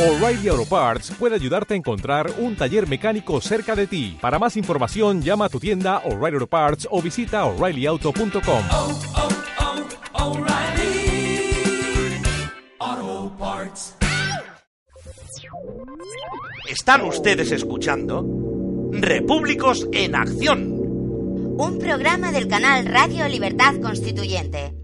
O'Reilly Auto Parts puede ayudarte a encontrar un taller mecánico cerca de ti. Para más información, llama a tu tienda O'Reilly Auto Parts o visita oreillyauto.com. oh, oh, Parts. Están ustedes escuchando Repúblicos en Acción. Un programa del canal Radio Libertad Constituyente.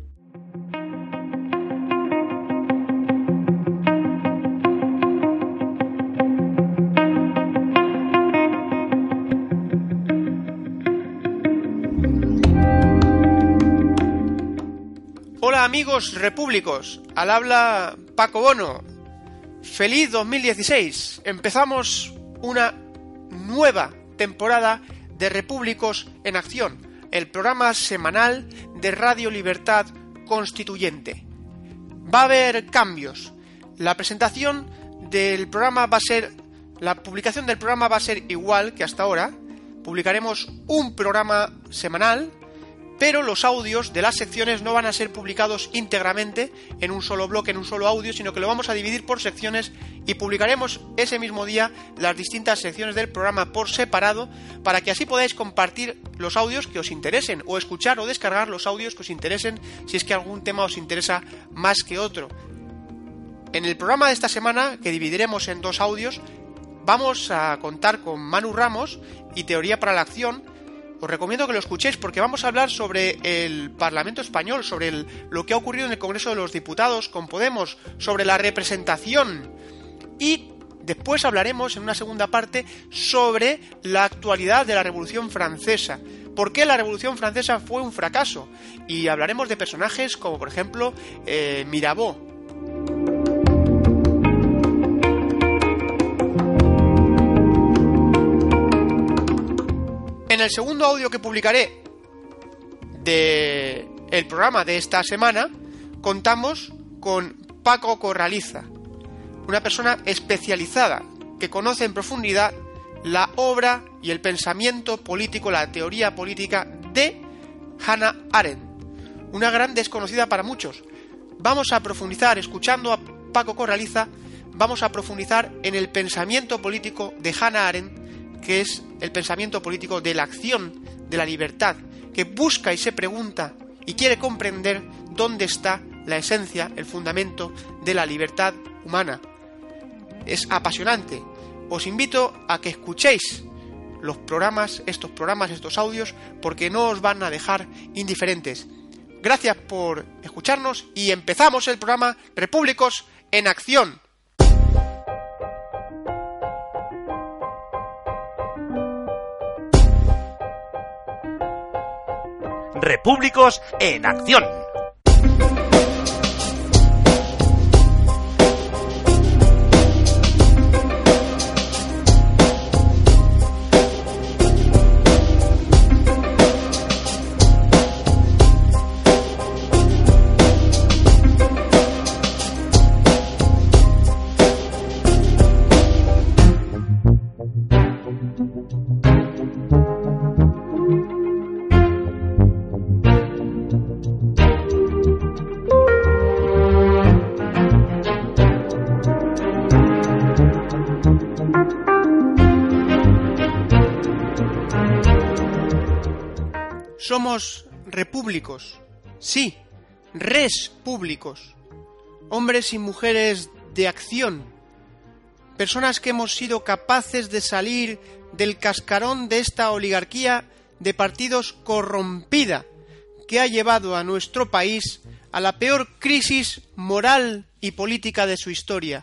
Amigos repúblicos, al habla Paco Bono. Feliz 2016. Empezamos una nueva temporada de Repúblicos en Acción, el programa semanal de Radio Libertad Constituyente. Va a haber cambios. La presentación del programa va a ser la publicación del programa va a ser igual que hasta ahora. Publicaremos un programa semanal pero los audios de las secciones no van a ser publicados íntegramente en un solo bloque, en un solo audio, sino que lo vamos a dividir por secciones y publicaremos ese mismo día las distintas secciones del programa por separado para que así podáis compartir los audios que os interesen o escuchar o descargar los audios que os interesen si es que algún tema os interesa más que otro. En el programa de esta semana, que dividiremos en dos audios, vamos a contar con Manu Ramos y Teoría para la Acción, os recomiendo que lo escuchéis porque vamos a hablar sobre el Parlamento español, sobre lo que ha ocurrido en el Congreso de los Diputados con Podemos, sobre la representación y después hablaremos en una segunda parte sobre la actualidad de la Revolución Francesa. ¿Por qué la Revolución Francesa fue un fracaso? Y hablaremos de personajes como por ejemplo eh, Mirabeau. En el segundo audio que publicaré de el programa de esta semana contamos con Paco Corraliza, una persona especializada que conoce en profundidad la obra y el pensamiento político, la teoría política de Hannah Arendt, una gran desconocida para muchos. Vamos a profundizar, escuchando a Paco Corraliza, vamos a profundizar en el pensamiento político de Hannah Arendt que es el pensamiento político de la acción, de la libertad, que busca y se pregunta y quiere comprender dónde está la esencia, el fundamento de la libertad humana. Es apasionante. Os invito a que escuchéis los programas, estos programas, estos audios, porque no os van a dejar indiferentes. Gracias por escucharnos y empezamos el programa Repúblicos en Acción. Repúblicos en Acción. Sí, res públicos, hombres y mujeres de acción, personas que hemos sido capaces de salir del cascarón de esta oligarquía de partidos corrompida que ha llevado a nuestro país a la peor crisis moral y política de su historia.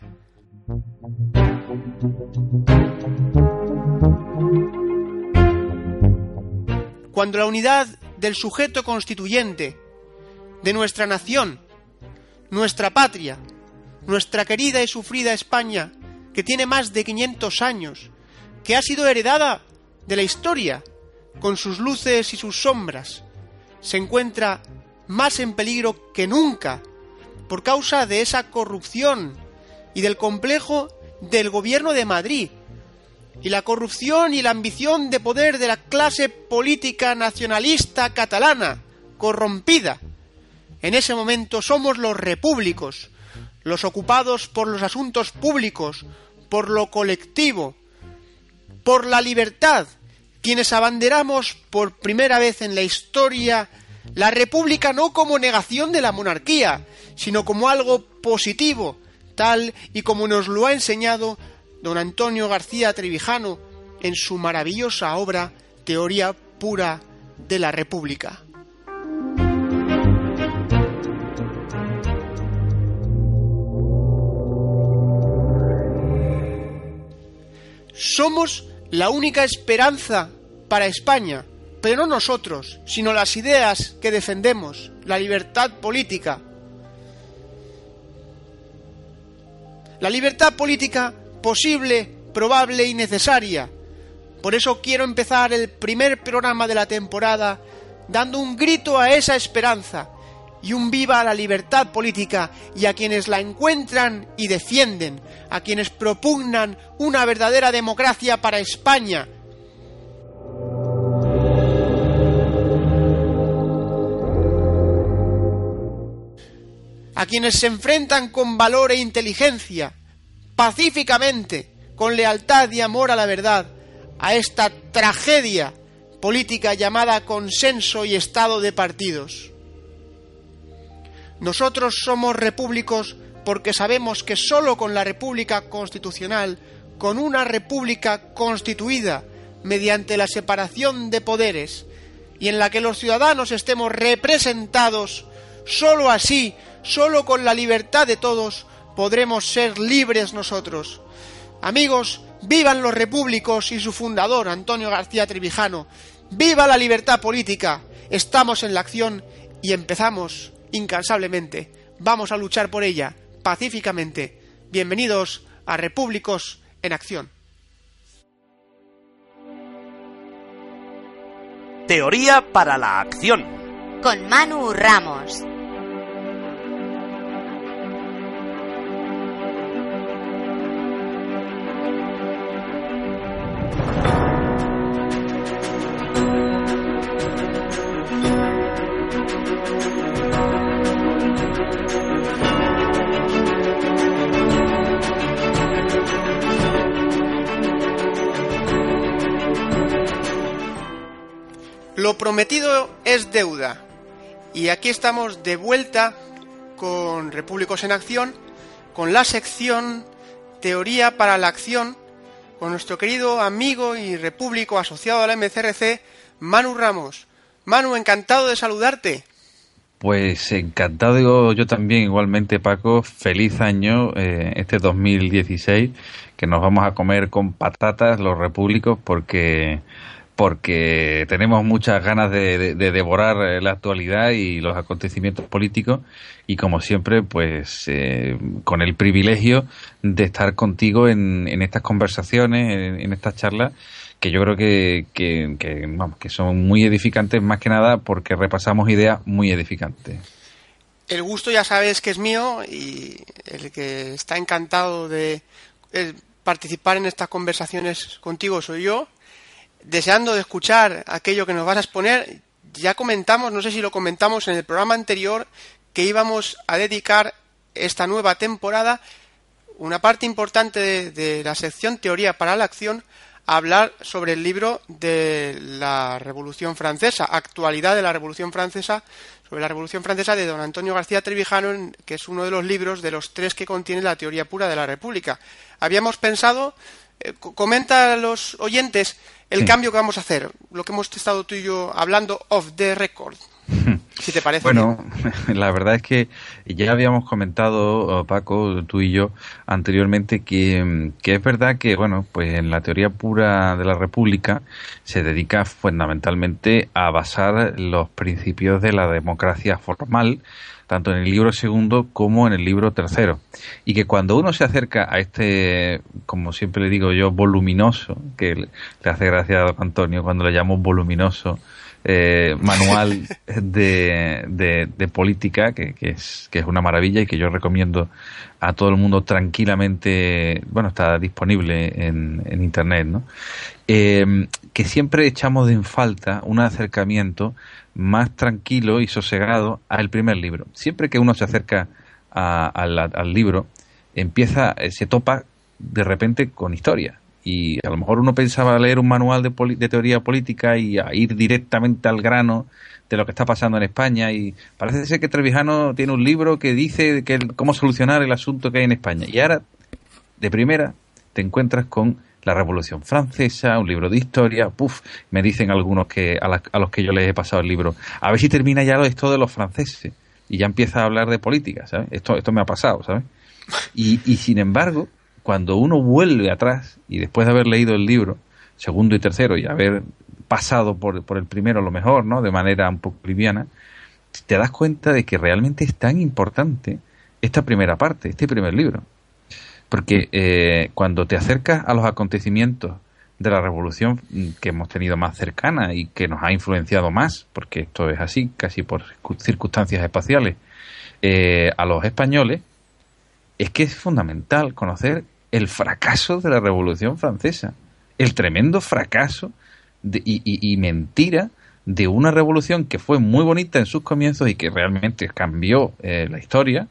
Cuando la unidad del sujeto constituyente de nuestra nación, nuestra patria, nuestra querida y sufrida España, que tiene más de 500 años, que ha sido heredada de la historia, con sus luces y sus sombras, se encuentra más en peligro que nunca por causa de esa corrupción y del complejo del gobierno de Madrid y la corrupción y la ambición de poder de la clase política nacionalista catalana, corrompida. En ese momento somos los repúblicos, los ocupados por los asuntos públicos, por lo colectivo, por la libertad, quienes abanderamos por primera vez en la historia la República no como negación de la monarquía, sino como algo positivo, tal y como nos lo ha enseñado don Antonio García Trevijano en su maravillosa obra Teoría pura de la República. Somos la única esperanza para España, pero no nosotros, sino las ideas que defendemos, la libertad política. La libertad política posible, probable y necesaria. Por eso quiero empezar el primer programa de la temporada dando un grito a esa esperanza y un viva a la libertad política y a quienes la encuentran y defienden, a quienes propugnan una verdadera democracia para España. A quienes se enfrentan con valor e inteligencia, pacíficamente, con lealtad y amor a la verdad, a esta tragedia política llamada consenso y estado de partidos. Nosotros somos repúblicos porque sabemos que sólo con la república constitucional, con una república constituida mediante la separación de poderes y en la que los ciudadanos estemos representados, sólo así, sólo con la libertad de todos, podremos ser libres nosotros. Amigos, vivan los repúblicos y su fundador, Antonio García Trevijano. Viva la libertad política. Estamos en la acción y empezamos incansablemente. Vamos a luchar por ella, pacíficamente. Bienvenidos a Repúblicos en Acción. Teoría para la acción. Con Manu Ramos. Lo prometido es deuda. Y aquí estamos de vuelta con Repúblicos en Acción, con la sección Teoría para la Acción, con nuestro querido amigo y repúblico asociado a la MCRC, Manu Ramos. Manu, encantado de saludarte. Pues encantado yo también, igualmente Paco, feliz año eh, este 2016, que nos vamos a comer con patatas los repúblicos porque porque tenemos muchas ganas de, de, devorar eh, la actualidad y los acontecimientos políticos y como siempre pues eh, con el privilegio de estar contigo en, en estas conversaciones, en, estas charlas que yo creo que, vamos, que son muy edificantes más que nada porque repasamos ideas muy edificantes. El gusto ya sabes que es mío y el que está encantado de participar en estas conversaciones contigo soy yo deseando de escuchar aquello que nos vas a exponer. Ya comentamos, no sé si lo comentamos en el programa anterior, que íbamos a dedicar esta nueva temporada una parte importante de, la sección Teoría para la Acción a hablar sobre el libro de la Revolución Francesa, actualidad de la Revolución Francesa, sobre la Revolución Francesa de don Antonio García Trevijano, que es uno de los libros de los tres que contiene la teoría pura de la República. Habíamos pensado, eh, comenta a los oyentes el Sí. cambio que vamos a hacer, lo que hemos estado tú y yo hablando off the record, si te parece. Bueno, la verdad es que ya habíamos comentado, eh, Paco, tú y yo, anteriormente, que, que es verdad que, bueno, pues en la teoría pura de la República se dedica fundamentalmente a basar los principios de la democracia formal, tanto en el libro segundo como en el libro tercero. Y que cuando uno se acerca a este, como siempre le digo yo, voluminoso, que le hace gracia a Antonio cuando le llamo voluminoso, eh, manual de, de, política, que, que, es, que es una maravilla y que yo recomiendo a todo el mundo tranquilamente, bueno, está disponible en, en Internet, ¿no? Eh, que siempre echamos en falta un acercamiento más tranquilo y sosegado al primer libro. Siempre que uno se acerca a- al, al libro, empieza, eh, se topa de repente con historia. Y a lo mejor uno pensaba leer un manual de, poli- de teoría política y a ir directamente al grano de lo que está pasando en España. Y parece ser que Trevijano tiene un libro que dice que cómo solucionar el asunto que hay en España. Y ahora, de primera, te encuentras con la Revolución Francesa, un libro de historia. Puf, me dicen algunos que a, la- a los que yo les he pasado el libro. A ver si termina ya esto de los franceses. Y ya empieza a hablar de política, ¿sabes? Esto, esto me ha pasado, ¿sabes? Y, y sin embargo, cuando uno vuelve atrás y después de haber leído el libro, segundo y tercero, y haber pasado por, por el primero a lo mejor, ¿no? De manera un poco liviana, te das cuenta de que realmente es tan importante esta primera parte, este primer libro. Porque eh, cuando te acercas a los acontecimientos de la revolución que hemos tenido más cercana y que nos ha influenciado más, porque esto es así, casi por circu- circunstancias espaciales, eh, a los españoles, es que es fundamental conocer el fracaso de la Revolución Francesa, el tremendo fracaso y, mentira de una revolución que fue muy bonita en sus comienzos y que realmente cambió eh, la historia,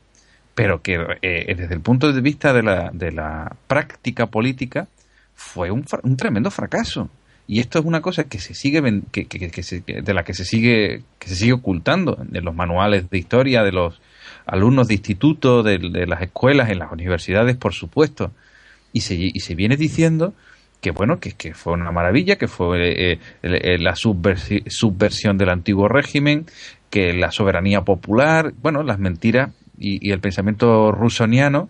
pero que eh, desde el punto de vista de la, de la práctica política fue un, un tremendo fracaso. Y esto es una cosa que se sigue que, que- que se- de la que se sigue que se sigue ocultando en los manuales de historia de los alumnos de instituto, de, de las escuelas, en las universidades, por supuesto. Y se, y se viene diciendo que bueno, que, que fue una maravilla, que fue eh, el- el- la subversi- subversión del antiguo régimen, que la soberanía popular, bueno, las mentiras y, el pensamiento rusoniano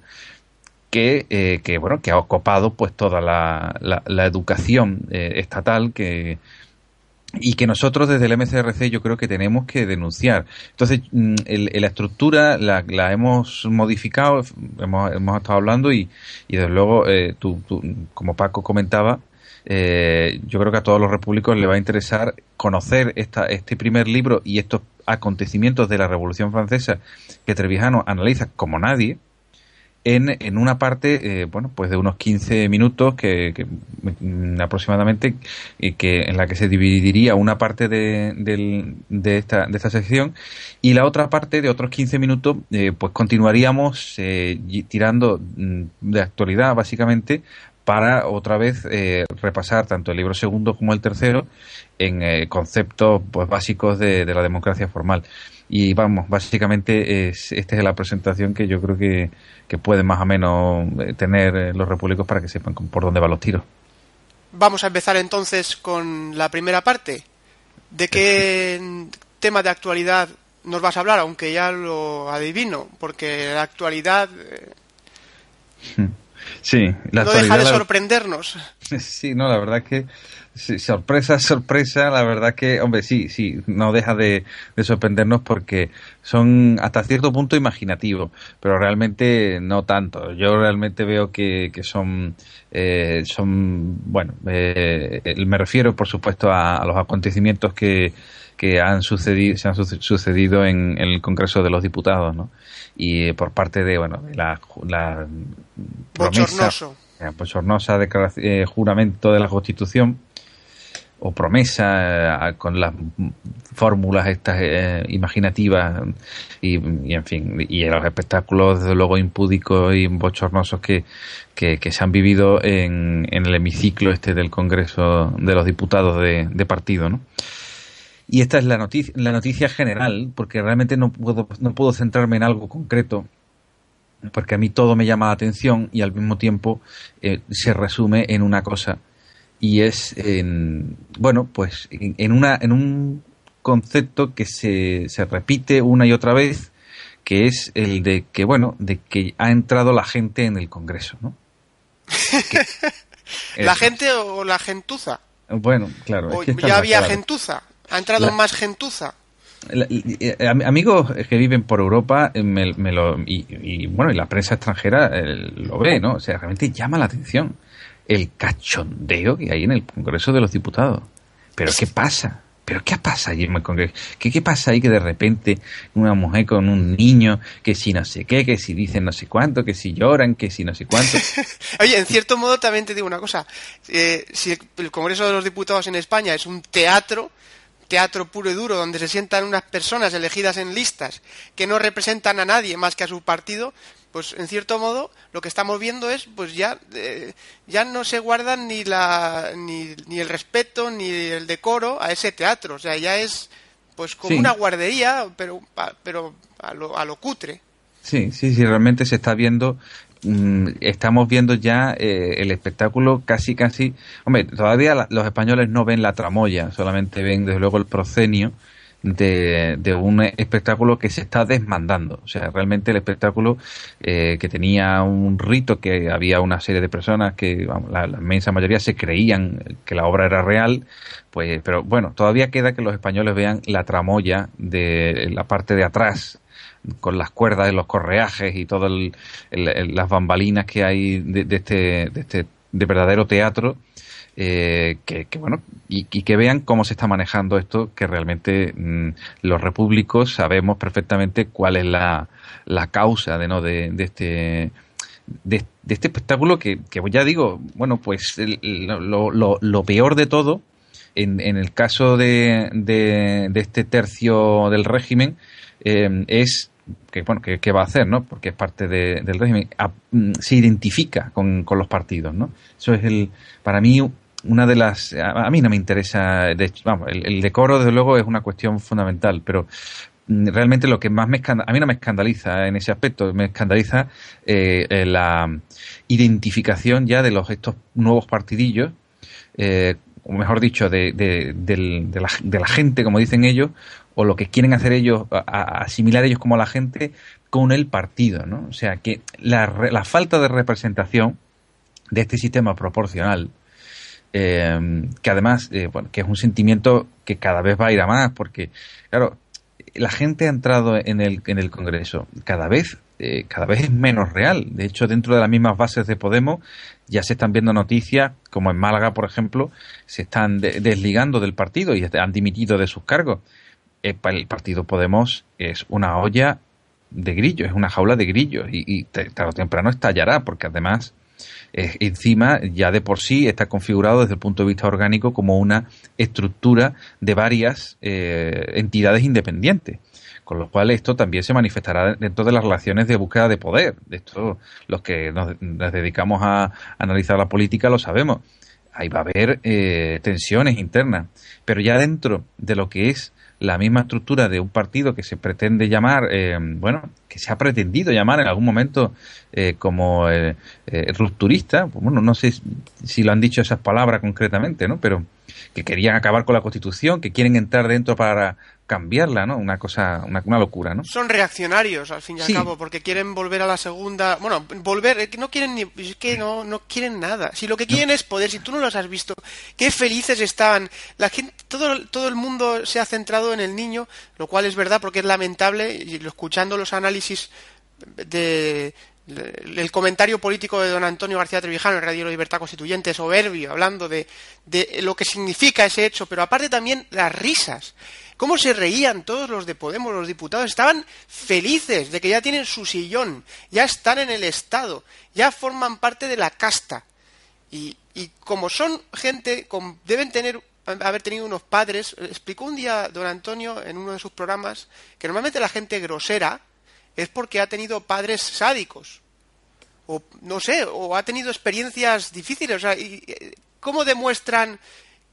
que, eh, que bueno que ha ocupado pues toda la, la- la educación eh, estatal que y que nosotros desde el MCRC yo creo que tenemos que denunciar. Entonces, mm, el- la estructura la, la hemos modificado, hemos, hemos estado hablando y, y desde luego, eh, tú, como Paco comentaba, eh, yo creo que a todos los repúblicos le va a interesar conocer esta, este primer libro y estos acontecimientos de la Revolución Francesa que Trevijano analiza como nadie, en, en una parte, eh, bueno, pues de unos 15 minutos que, mm, aproximadamente, y que en la que se dividiría una parte de, del- de, esta, de esta sección y la otra parte de otros 15 minutos, eh, pues continuaríamos eh, tirando mm, de actualidad, básicamente, para otra vez eh, repasar tanto el libro segundo como el tercero en eh, conceptos pues, básicos de, de la democracia formal. Y vamos, básicamente es, esta es la presentación que yo creo que, que pueden más o menos eh, tener eh, los repúblicos para que sepan con- por dónde van los tiros. Vamos a empezar entonces con la primera parte. ¿De qué tema de actualidad nos vas a hablar? Aunque ya lo adivino, porque la actualidad eh, Sí, la no deja de la- sorprendernos. Sí, no, la verdad que sí, sorpresa, sorpresa, la verdad que, hombre, sí, sí, no deja de, de sorprendernos porque son hasta cierto punto imaginativos, pero realmente no tanto. Yo realmente veo que, que son, eh, son, bueno, eh, me refiero, por supuesto, a, a los acontecimientos que, que han sucedido, se han suce- sucedido en, en el Congreso de los Diputados, ¿no? Y eh, por parte de, bueno, de la, la promesa eh, bochornosa declaración, eh, juramento de la Constitución o promesa eh, con las fórmulas estas eh, imaginativas y, en fin y los espectáculos desde luego impúdicos y bochornosos que, que, se han vivido en, en el hemiciclo este del Congreso de los Diputados de, de partido ¿no? y esta es la noticia, la noticia general porque realmente no puedo, no puedo centrarme en algo concreto porque a mí todo me llama la atención y al mismo tiempo eh, se resume en una cosa y es en, bueno pues en, en una en un concepto que se, se repite una y otra vez que es el de que bueno de que ha entrado la gente en el Congreso ¿no? ¿La gente o la gentuza? bueno claro es ¿O que esta es ya había gentuza? ¿Ha entrado La- más gentuza? La- am- amigos que viven por Europa eh, me, me lo, y, y, bueno y la prensa extranjera eh, lo ve no o sea realmente llama la atención el cachondeo que hay en el Congreso de los Diputados. Pero qué pasa pero qué pasa allí en el Congreso qué, qué pasa ahí que de repente una mujer con un niño que si no sé qué que si dicen no sé cuánto que si lloran que si no sé cuánto Oye, en cierto modo también te digo una cosa. Eh, si el, el Congreso de los Diputados en España es un teatro, teatro puro y duro donde se sientan unas personas elegidas en listas que no representan a nadie más que a su partido, pues en cierto modo lo que estamos viendo es pues ya eh, ya no se guardan ni la ni, ni, el respeto ni el decoro a ese teatro o sea ya es pues como Sí. una guardería pero pa- pero a lo, a lo cutre Sí, sí, sí, realmente se está viendo, mm, estamos viendo ya eh, el espectáculo casi, casi, hombre, todavía la- los españoles no ven la tramoya, solamente ven desde luego el proscenio de, de un espectáculo que se está desmandando. O sea, realmente el espectáculo eh, que tenía un rito, que había una serie de personas que, la, la inmensa mayoría se creían que la obra era real, pues, pero bueno, todavía queda que los españoles vean la tramoya de la parte de atrás con las cuerdas de los correajes y todas las bambalinas que hay de este, de este de verdadero teatro eh, que, que, bueno y, y, que vean cómo se está manejando esto que realmente mmm, los repúblicos sabemos perfectamente cuál es la, la causa de no de, este de, este espectáculo que, que ya digo bueno pues lo, lo, lo, peor de todo en, en el caso de, de, este tercio del régimen eh, es que bueno que, que, va a hacer no porque es parte de, del régimen mm, se identifica con, con, los partidos no eso es el para mí una de las a, a mí no me interesa de vamos el, el, decoro desde luego es una cuestión fundamental pero mm, realmente lo que más me a mí no me escandaliza en ese aspecto me escandaliza eh, la identificación ya de los estos nuevos partidillos eh, o mejor dicho de, de, de, la, de la gente como dicen ellos o lo que quieren hacer ellos, asimilar ellos como la gente con el partido, ¿no? O sea, que la, la falta de representación de este sistema proporcional, eh, que además, eh, bueno, que es un sentimiento que cada vez va a ir a más, porque, claro, la gente ha entrado en el, en el Congreso cada vez, eh, cada vez es menos real. De hecho, dentro de las mismas bases de Podemos ya se están viendo noticias, como en Málaga, por ejemplo, se están de, desligando del partido y han dimitido de sus cargos el partido Podemos es una olla de grillos, es una jaula de grillos y, y tarde o temprano estallará porque además eh, encima ya de por sí está configurado desde el punto de vista orgánico como una estructura de varias eh, entidades independientes. Con lo cual esto también se manifestará dentro de las relaciones de búsqueda de poder. Esto los que nos, nos dedicamos a analizar la política lo sabemos. Ahí va a haber eh, tensiones internas. Pero ya dentro de lo que es la misma estructura de un partido que se pretende llamar, eh, bueno, que se ha pretendido llamar en algún momento eh, como eh, rupturista, pues bueno, no sé si lo han dicho esas palabras concretamente, ¿no? Pero que querían acabar con la Constitución, que quieren entrar dentro para cambiarla, ¿no? Una cosa, una, una locura, ¿no? Son reaccionarios, al fin y al Sí. cabo, porque quieren volver a la segunda... Bueno, volver, eh, no quieren ni... Es que no, no quieren nada. Si lo que quieren es poder, si tú no los has visto, qué felices estaban. La gente, todo, todo el mundo se ha centrado en el niño, lo cual es verdad porque es lamentable, y escuchando los análisis de... El comentario político de don Antonio García Trevijano en Radio Libertad Constituyente, soberbio, hablando de, de lo que significa ese hecho, pero aparte también las risas. ¿Cómo se reían todos los de Podemos, los diputados? Estaban felices de que ya tienen su sillón, ya están en el Estado, ya forman parte de la casta. Y, como son gente, deben tener haber tenido unos padres. Explicó un día don Antonio en uno de sus programas que normalmente la gente grosera es porque ha tenido padres sádicos. O no sé, o ha tenido experiencias difíciles. O sea, eh, ¿cómo demuestran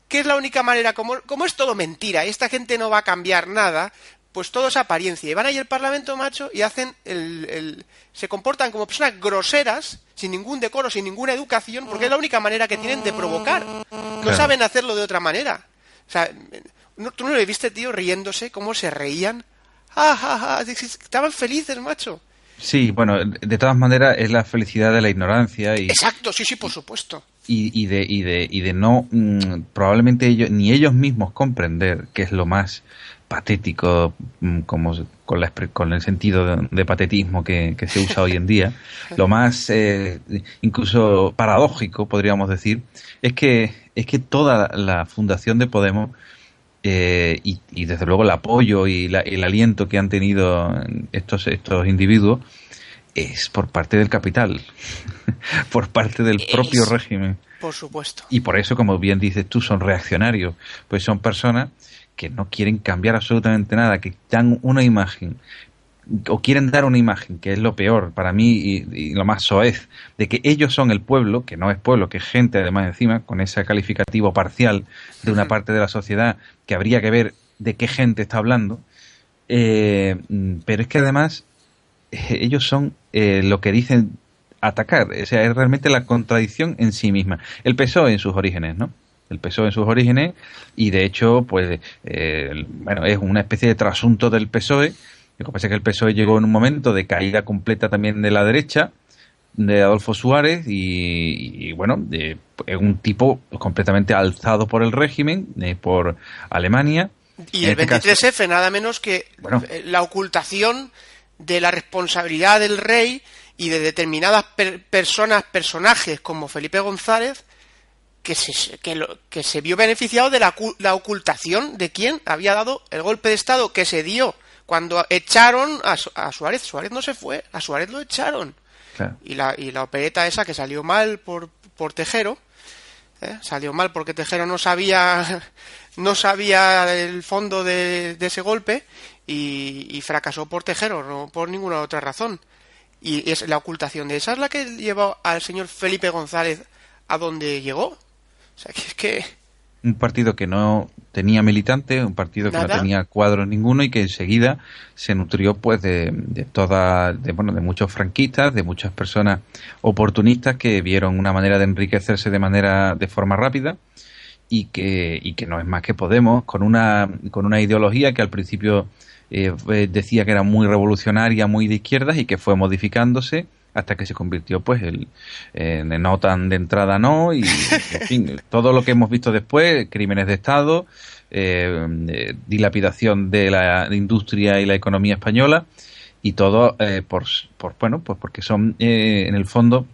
que es la única manera? Como, como es todo mentira y esta gente no va a cambiar nada, pues todo es apariencia. Y van ahí al Parlamento, macho, y hacen el, el- se comportan como personas groseras, sin ningún decoro, sin ninguna educación, porque es la única manera que tienen de provocar. No Claro. saben hacerlo de otra manera. O sea, ¿no- ¿tú no le viste, tío, riéndose? ¿Cómo se reían? ¡Ja, ja, ja! Estaban felices, macho. Sí, bueno, de todas maneras es la felicidad de la ignorancia y, Exacto, sí, sí, por supuesto. Y, y de, y, de, y de no, mm, probablemente ellos, ni ellos mismos comprender que es lo más patético, mm, como con, la, con el sentido de, de patetismo que, que se usa hoy en día, lo más eh, incluso paradójico, podríamos decir, es que, es que toda la fundación de Podemos eh, y, y desde luego el apoyo y la- el aliento que han tenido estos, estos individuos es por parte del capital, por parte del propio régimen. Por supuesto. Y por eso, como bien dices tú, son reaccionarios. Pues son personas que no quieren cambiar absolutamente nada, que dan una imagen o quieren dar una imagen, que es lo peor para mí y, lo más soez, de que ellos son el pueblo, que no es pueblo, que es gente además encima, con ese calificativo parcial de una parte de la sociedad que habría que ver de qué gente está hablando, eh, pero es que además ellos son eh, lo que dicen atacar, o sea, es realmente la contradicción en sí misma. El PSOE en sus orígenes, ¿no? El PSOE en sus orígenes y de hecho, pues, bueno, es una especie de trasunto del PSOE lo que pasa es que el PSOE llegó en un momento de caída completa también de la derecha, de Adolfo Suárez, y, bueno, de, un tipo completamente alzado por el régimen, eh, por Alemania. Y el 23F, este nada menos que eh, la ocultación de la responsabilidad del rey y de determinadas personas, personajes como Felipe González, que se, que, que se vio beneficiado de la, la, ocultación de quien había dado el golpe de Estado que se dio cuando echaron a, Suárez, Suárez no se fue, a Suárez lo echaron. Y, la, y la opereta esa que salió mal por, por Tejero, ¿eh? salió mal porque Tejero no sabía, no sabía el fondo de, ese golpe y, fracasó por Tejero, no por ninguna otra razón. Y es la ocultación de esa es la que llevó al señor Felipe González a donde llegó. O sea, que es que un partido que no tenía militantes, un partido que no tenía cuadros ninguno y que enseguida se nutrió pues de, de toda, de, bueno, de muchos franquistas, de muchas personas oportunistas que vieron una manera de enriquecerse de manera, de forma rápida y que, y que no es más que Podemos, con una, con una ideología que al principio eh, decía que era muy revolucionaria, muy de izquierdas y que fue modificándose hasta que se convirtió pues el, en OTAN de entrada no y en fin, todo lo que hemos visto después, crímenes de Estado, eh, eh, dilapidación de la industria y la economía española y todo eh, por, por, bueno pues porque son en el fondo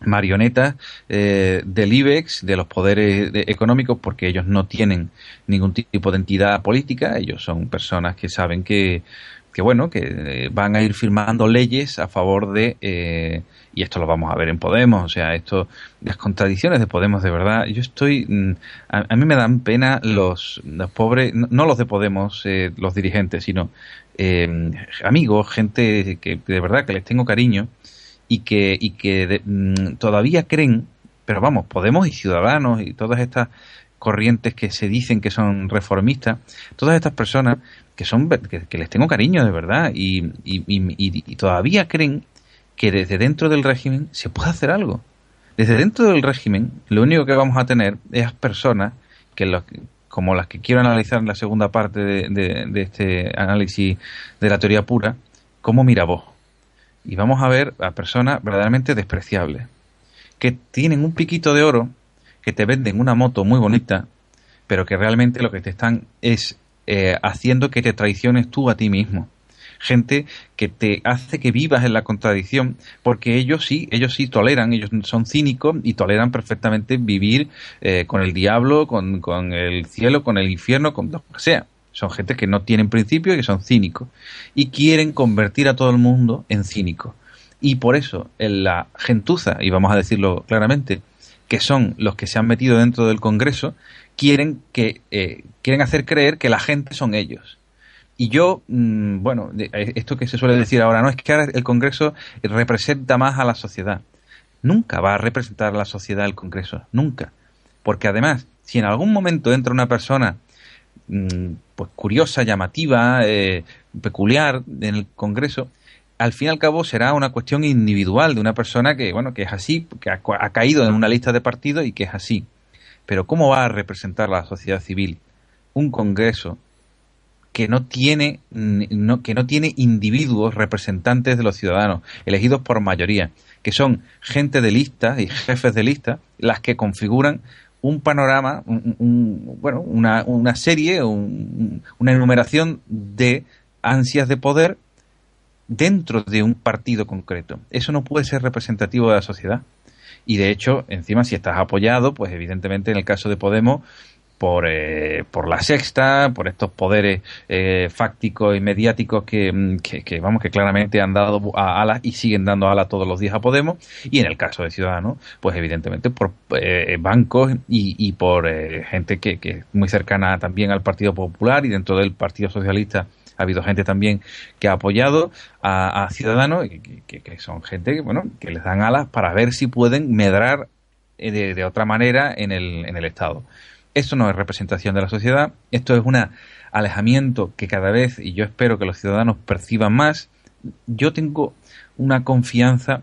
marionetas del IBEX, de los poderes económicos, porque ellos no tienen ningún tipo de entidad política, ellos son personas que saben que que bueno, que eh, van a ir firmando leyes a favor de, eh, y esto lo vamos a ver en Podemos, o sea, esto, las contradicciones de Podemos, de verdad, yo estoy, mm, a, mí me dan pena los, los pobres, no, los de Podemos, eh, los dirigentes, sino amigos, gente que de verdad que les tengo cariño y que, y que mm, todavía creen, pero vamos, Podemos y Ciudadanos y todas estas corrientes que se dicen que son reformistas, todas estas personas que son que, les tengo cariño de verdad y, y, y, todavía creen que desde dentro del régimen se puede hacer algo. Desde dentro del régimen, lo único que vamos a tener es personas que, los, como las que quiero analizar en la segunda parte de, de, este análisis de la teoría pura, como vos Y vamos a ver a personas verdaderamente despreciables, que tienen un piquito de oro, que te venden una moto muy bonita, pero que realmente lo que te están es eh, haciendo que te traiciones tú a ti mismo. Gente que te hace que vivas en la contradicción, porque ellos sí, ellos sí toleran, ellos son cínicos y toleran perfectamente vivir eh, con el diablo, con, con el cielo, con el infierno, con lo que sea. Son gente que no tienen principio y que son cínicos. Y quieren convertir a todo el mundo en cínico. Y por eso, en la gentuza, y vamos a decirlo claramente, que son los que se han metido dentro del Congreso, quieren que eh, quieren hacer creer que la gente son ellos. Y yo, mm, bueno, eh, esto que se suele decir ahora, no es que ahora el Congreso representa más a la sociedad. Nunca va a representar a la sociedad el Congreso, nunca. Porque además, si en algún momento entra una persona pues curiosa, llamativa, eh, peculiar en el Congreso, al fin y al cabo será una cuestión individual de una persona que, bueno, que es así, que ha, ha caído en una lista de partidos y que es así. Pero ¿cómo va a representar la sociedad civil un Congreso que no tiene que no tiene individuos representantes de los ciudadanos elegidos por mayoría, que son gente de lista y jefes de lista las que configuran un panorama, bueno, una, una serie, una enumeración de ansias de poder dentro de un partido concreto. Eso no puede ser representativo de la sociedad. Y de hecho, encima, si estás apoyado, pues evidentemente en el caso de Podemos, por, eh, por la sexta, por estos poderes eh, fácticos y mediáticos que, mm, que, que, vamos, que claramente han dado alas y siguen dando alas todos los días a Podemos. Y en el caso de Ciudadanos, pues evidentemente por eh, bancos y, y por eh, gente que, que es muy cercana también al Partido Popular y dentro del Partido Socialista ha habido gente también que ha apoyado a, a Ciudadanos, que, que, son gente que, bueno, que les dan alas para ver si pueden medrar eh, de, de otra manera en el, en el Estado. Esto no es representación de la sociedad, esto es un alejamiento que cada vez, y yo espero que los ciudadanos perciban más, yo tengo una confianza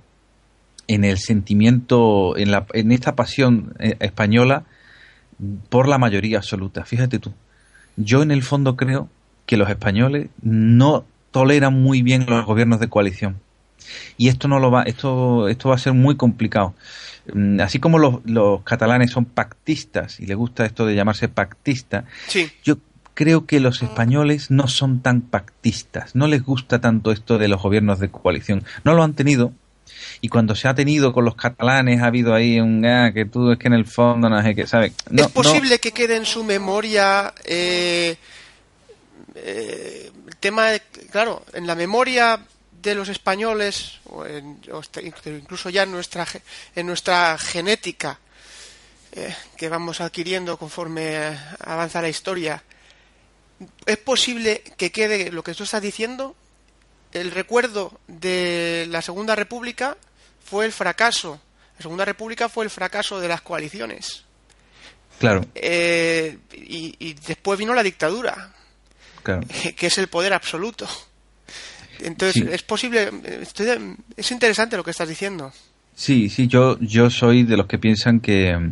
en el sentimiento, en, la, en esta pasión eh, española por la mayoría absoluta. Fíjate tú, yo en el fondo creo que los españoles no toleran muy bien los gobiernos de coalición. Y esto no lo va, esto, esto va a ser muy complicado. Mm, así como los, los catalanes son pactistas, y les gusta esto de llamarse pactista, Sí. yo creo que los españoles no son tan pactistas, no les gusta tanto esto de los gobiernos de coalición, no lo han tenido. Y cuando se ha tenido con los catalanes ha habido ahí un ah, que tú es que en el fondo no sé qué, ¿sabes? No, es posible que quede en su memoria eh, eh, el tema, de- claro, en la memoria de los españoles, o, en- o hasta incluso ya en nuestra, en nuestra genética eh, que vamos adquiriendo conforme avanza la historia, es posible que quede lo que tú estás diciendo, el recuerdo de la Segunda República fue el fracaso. La Segunda República fue el fracaso de las coaliciones. Claro, Eh, y, y después vino la dictadura, claro. que es el poder absoluto. Entonces, Sí. es posible, estoy de- es interesante lo que estás diciendo. Sí, sí, yo, yo soy de los que piensan que,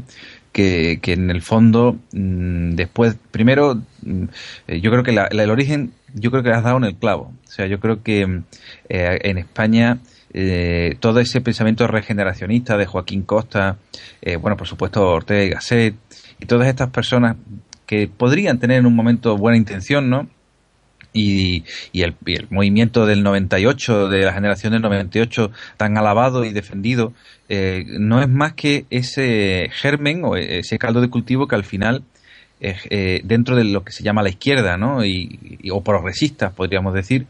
que, que en el fondo, mm, después, primero, mm, yo creo que la- la- el origen, yo creo que has dado en el clavo. O sea, yo creo que mm, eh, en España eh, todo ese pensamiento regeneracionista de Joaquín Costa, eh, bueno, por supuesto Ortega y Gasset, y todas estas personas que podrían tener en un momento buena intención, ¿no? Y, y, el, y el movimiento del 98, de la generación del 98, tan alabado y defendido, eh, no es más que ese germen o ese caldo de cultivo que al final, eh, eh, dentro de lo que se llama la izquierda, ¿no? Y, y- o progresistas, podríamos decir,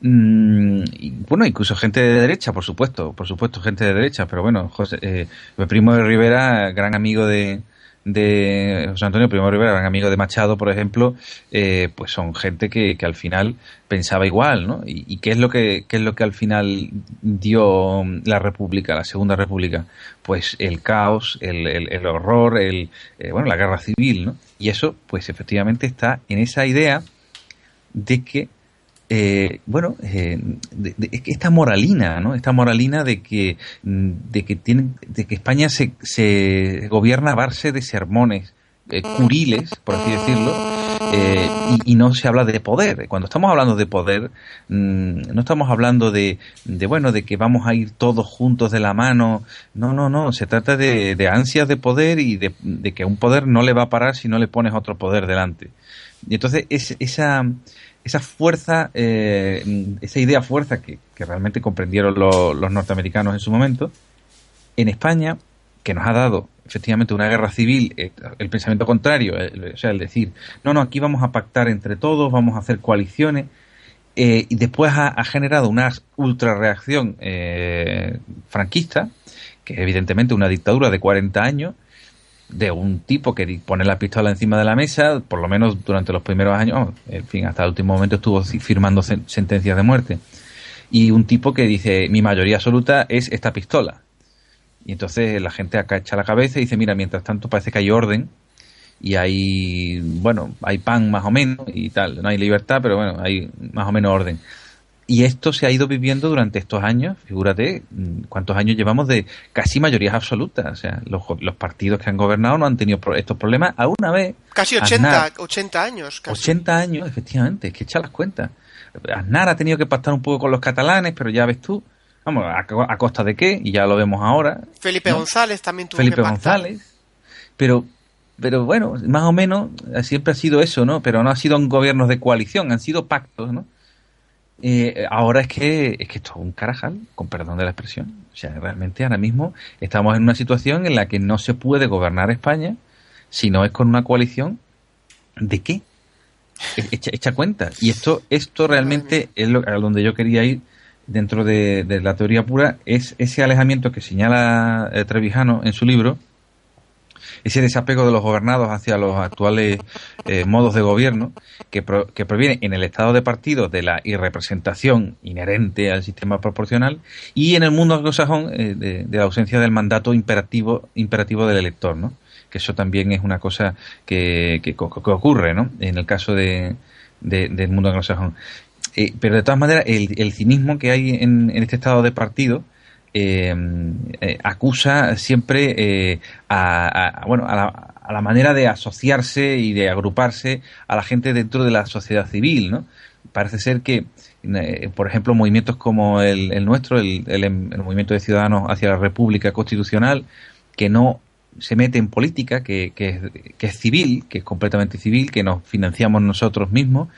mm, bueno, incluso gente de derecha, por supuesto, por supuesto, gente de derecha, pero bueno, José, eh, Primo de Rivera, gran amigo de, de José Antonio Primo Rivera, gran amigo de Machado, por ejemplo, eh, pues son gente que, que al final pensaba igual, ¿no? Y, y qué es lo que qué es lo que al final dio la República, la Segunda República, pues el caos, el, el, el horror, el eh, bueno, la guerra civil, ¿no? Y eso, pues efectivamente está en esa idea de que eh, bueno, eh, de, esta moralina, ¿no? Esta moralina de que, mm, de que tienen, de que España se, se gobierna a base de sermones eh, curiles, por así decirlo, eh, y, y no se habla de poder. Cuando estamos hablando de poder, mm, no estamos hablando de, de, bueno, de que vamos a ir todos juntos de la mano. No, no, no. Se trata de, de ansias de poder y de, de que un poder no le va a parar si no le pones otro poder delante. Y entonces es, esa, esa fuerza, eh, esa idea fuerza que, que realmente comprendieron lo- los norteamericanos en su momento, en España, que nos ha dado efectivamente una guerra civil, eh, el pensamiento contrario, el- o sea, el decir, no, no, aquí vamos a pactar entre todos, vamos a hacer coaliciones, eh, y después ha, ha generado una ultra reacción eh, franquista, que es evidentemente una dictadura de 40 años, de un tipo que pone la pistola encima de la mesa, por lo menos durante los primeros años, oh, en fin, hasta el último momento estuvo firmando sen- sentencias de muerte. Y un tipo que dice, mi mayoría absoluta es esta pistola. Y entonces la gente acacha la cabeza y dice, mira, mientras tanto parece que hay orden y hay, bueno, hay pan más o menos y tal. No hay libertad, pero bueno, hay más o menos orden. Y esto se ha ido viviendo durante estos años, figúrate mm, cuántos años llevamos de casi mayorías absolutas. O sea, los, los partidos que han gobernado no han tenido estos problemas a una vez. Casi Aznar, 80, 80 años. Casi. 80 años, efectivamente, es que echa las cuentas. Aznar ha tenido que pactar un poco con los catalanes, pero ya ves tú, vamos, ¿a, a costa de qué? Y ya lo vemos ahora. Felipe ¿no? González también tuvo Felipe que pactar. González. Pero, pero bueno, más o menos siempre ha sido eso, ¿no? Pero no ha sido un gobiernos de coalición, han sido pactos, ¿no? Eh, ahora es que es que esto es un carajal, con perdón de la expresión. O sea, realmente ahora mismo estamos en una situación en la que no se puede gobernar España si no es con una coalición ¿De qué? E- Echa, echa cuenta. Y esto, esto realmente es lo, a donde yo quería ir dentro de, de la teoría pura, es ese alejamiento que señala eh, Trevijano en su libro, ese desapego de los gobernados hacia los actuales eh, modos de gobierno que, pro- que proviene en el estado de partido de la irrepresentación inherente al sistema proporcional y en el mundo anglosajón eh, de, de la ausencia del mandato imperativo, imperativo del elector, ¿no? Que eso también es una cosa que, que, que ocurre, ¿no? En el caso de- del mundo anglosajón. Eh, pero de todas maneras, el, el cinismo que hay en, en este estado de partido eh, eh, acusa siempre eh, a, bueno, a la, a la manera de asociarse y de agruparse a la gente dentro de la sociedad civil, ¿no? Parece ser que, por ejemplo, movimientos como el, el nuestro, el, el- movimiento de ciudadanos hacia la República Constitucional, que no se mete en política, que, que, es- civil, que es completamente civil, que nos financiamos nosotros mismos,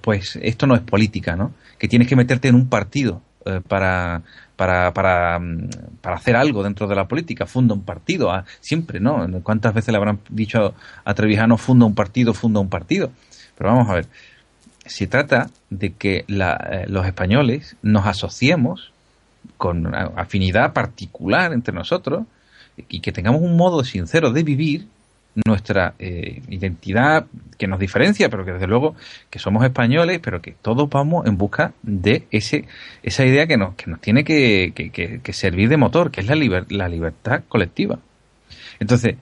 pues esto no es política, ¿no? Que tienes que meterte en un partido para, para, para, mm, para hacer algo dentro de la política. Funda un partido, ah, siempre, ¿no? ¿Cuántas veces le habrán dicho a Trevijano, funda un partido, funda un partido? Pero vamos a ver, se trata de que eh, los españoles nos asociemos con una afinidad particular entre nosotros y que tengamos un modo sincero de vivir nuestra eh, identidad que nos diferencia, pero que desde luego que somos españoles, pero que todos vamos en busca de ese esa idea que nos, que nos tiene que, que- que- servir de motor, que es la, liber- la libertad colectiva. Entonces,